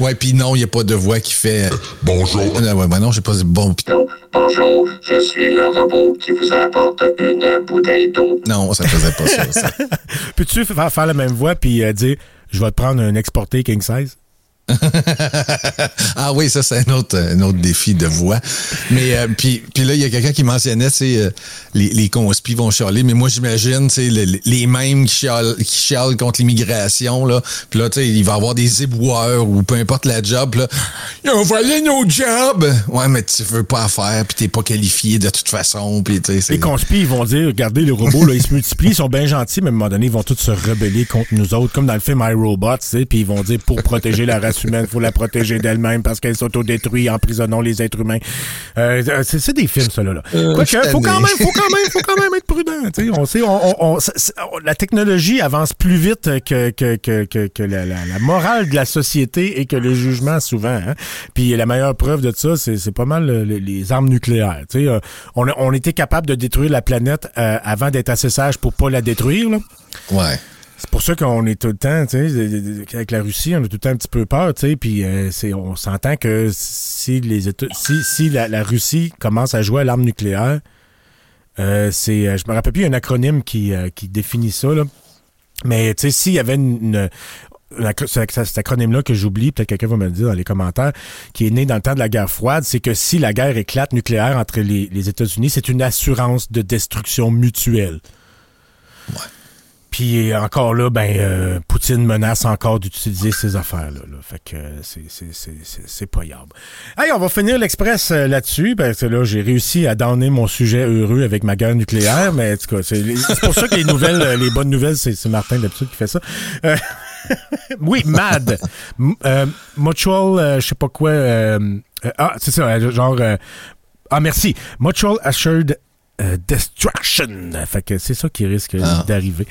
Ouais, puis non, il n'y a pas de voix qui fait. Bonjour. Euh, ouais, ben non, j'ai pas dit bon. Bonjour, je suis le robot qui vous apporte une bouteille d'eau. Non, ça faisait pas ça. ça. Peux-tu faire, faire la même voix puis euh, dire je vais te prendre un exporté king size? ah oui, ça, c'est un autre, un autre défi de voix. Mais euh, puis, puis là, il y a quelqu'un qui mentionnait, tu sais, euh, les, les conspis vont chialer, mais moi, j'imagine, tu le- les mêmes qui chialent, qui chialent contre l'immigration, là. Puis là, tu sais, il va y avoir des éboueurs ou peu importe la job, là. Ils ont volé nos jobs! Ouais, mais tu veux pas faire, puis t'es pas qualifié de toute façon, puis tu c'est- Les conspires, ils vont dire regardez, les robots, là, ils se multiplient, ils sont bien gentils, mais à un moment donné, ils vont tous se rebeller contre nous autres, comme dans le film iRobot, tu sais, puis ils vont dire pour protéger la race humaine, faut la protéger d'elle-même parce qu'elle s'autodétruit, emprisonnons les êtres humains. Euh, c'est c'est des films, ça, là. là. Quoique, faut quand même, faut quand même, faut quand même être prudent, tu sais. On sait, on, on- on- la technologie avance plus vite que, que, que, que, que la, la- la morale de la société et que le jugement, souvent. Hein. Puis la meilleure preuve de ça, c'est pas mal euh, les, les armes nucléaires. Tu sais, euh, on, a- on était capable de détruire la planète euh, avant d'être assez sage pour pas la détruire. Là. Ouais. C'est pour ça qu'on est tout le temps, tu sais, avec la Russie, on a tout le temps un petit peu peur, tu sais, puis euh, on s'entend que si les États, si, si la, Russie commence à jouer à l'arme nucléaire, euh, c'est, euh, je me rappelle plus, il y a un acronyme qui, euh, qui définit ça, là. Mais tu sais, s'il y avait une, une- cet acronyme-là que j'oublie, peut-être quelqu'un va me le dire dans les commentaires, qui est né dans le temps de la guerre froide, c'est que si la guerre éclate nucléaire entre les, les États-Unis, c'est une assurance de destruction mutuelle. Puis encore là, ben euh, Poutine menace encore d'utiliser ces affaires-là. là. Fait que euh, c'est, pas. Hey, on va finir l'express euh, là-dessus, parce que là, j'ai réussi à donner mon sujet heureux avec ma guerre nucléaire, mais en tout cas, c'est, pour ça que les nouvelles, les bonnes nouvelles, c'est, Martin d'habitude qui fait ça. Oui, MAD. Mutual, je sais pas quoi. ah, c'est ça, genre. ah, merci. Mutual Assured euh, Destruction. Fait que c'est ça qui risque Ah. d'arriver.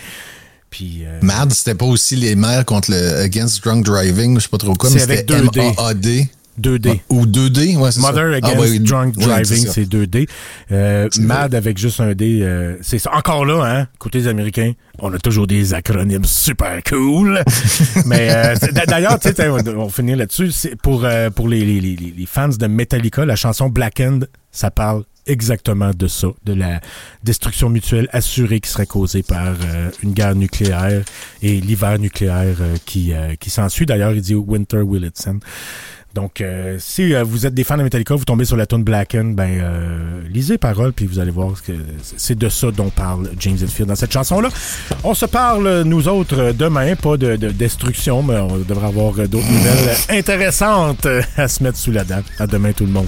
Puis. euh, MAD, c'était pas aussi les maires contre le Against Drunk Driving, je sais pas trop quoi, C'est mais avec c'était 2D. M-A-A-D. 2D. Ou 2D, ouais, c'est ça. Mother Ah, Against ouais, Drunk ouais, Driving, c'est 2D. Euh, Mad avec juste un D, euh, c'est ça. Encore là, hein, côté des Américains, on a toujours des acronymes super cool. Mais euh, d'ailleurs, tu sais, on finir là-dessus. Pour euh, pour les, les, les, les fans de Metallica, la chanson Black End, ça parle exactement de ça, de la destruction mutuelle assurée qui serait causée par euh, une guerre nucléaire et l'hiver nucléaire euh, qui euh, qui s'ensuit. D'ailleurs, il dit Winter Will It Send. Donc, euh, si vous êtes des fans de Metallica, vous tombez sur la tune Blacken, ben lisez les paroles puis vous allez voir que c'est de ça dont parle James Hetfield dans cette chanson-là. On se parle nous autres demain, pas de, de destruction, mais on devrait avoir d'autres nouvelles intéressantes à se mettre sous la dent. À demain tout le monde.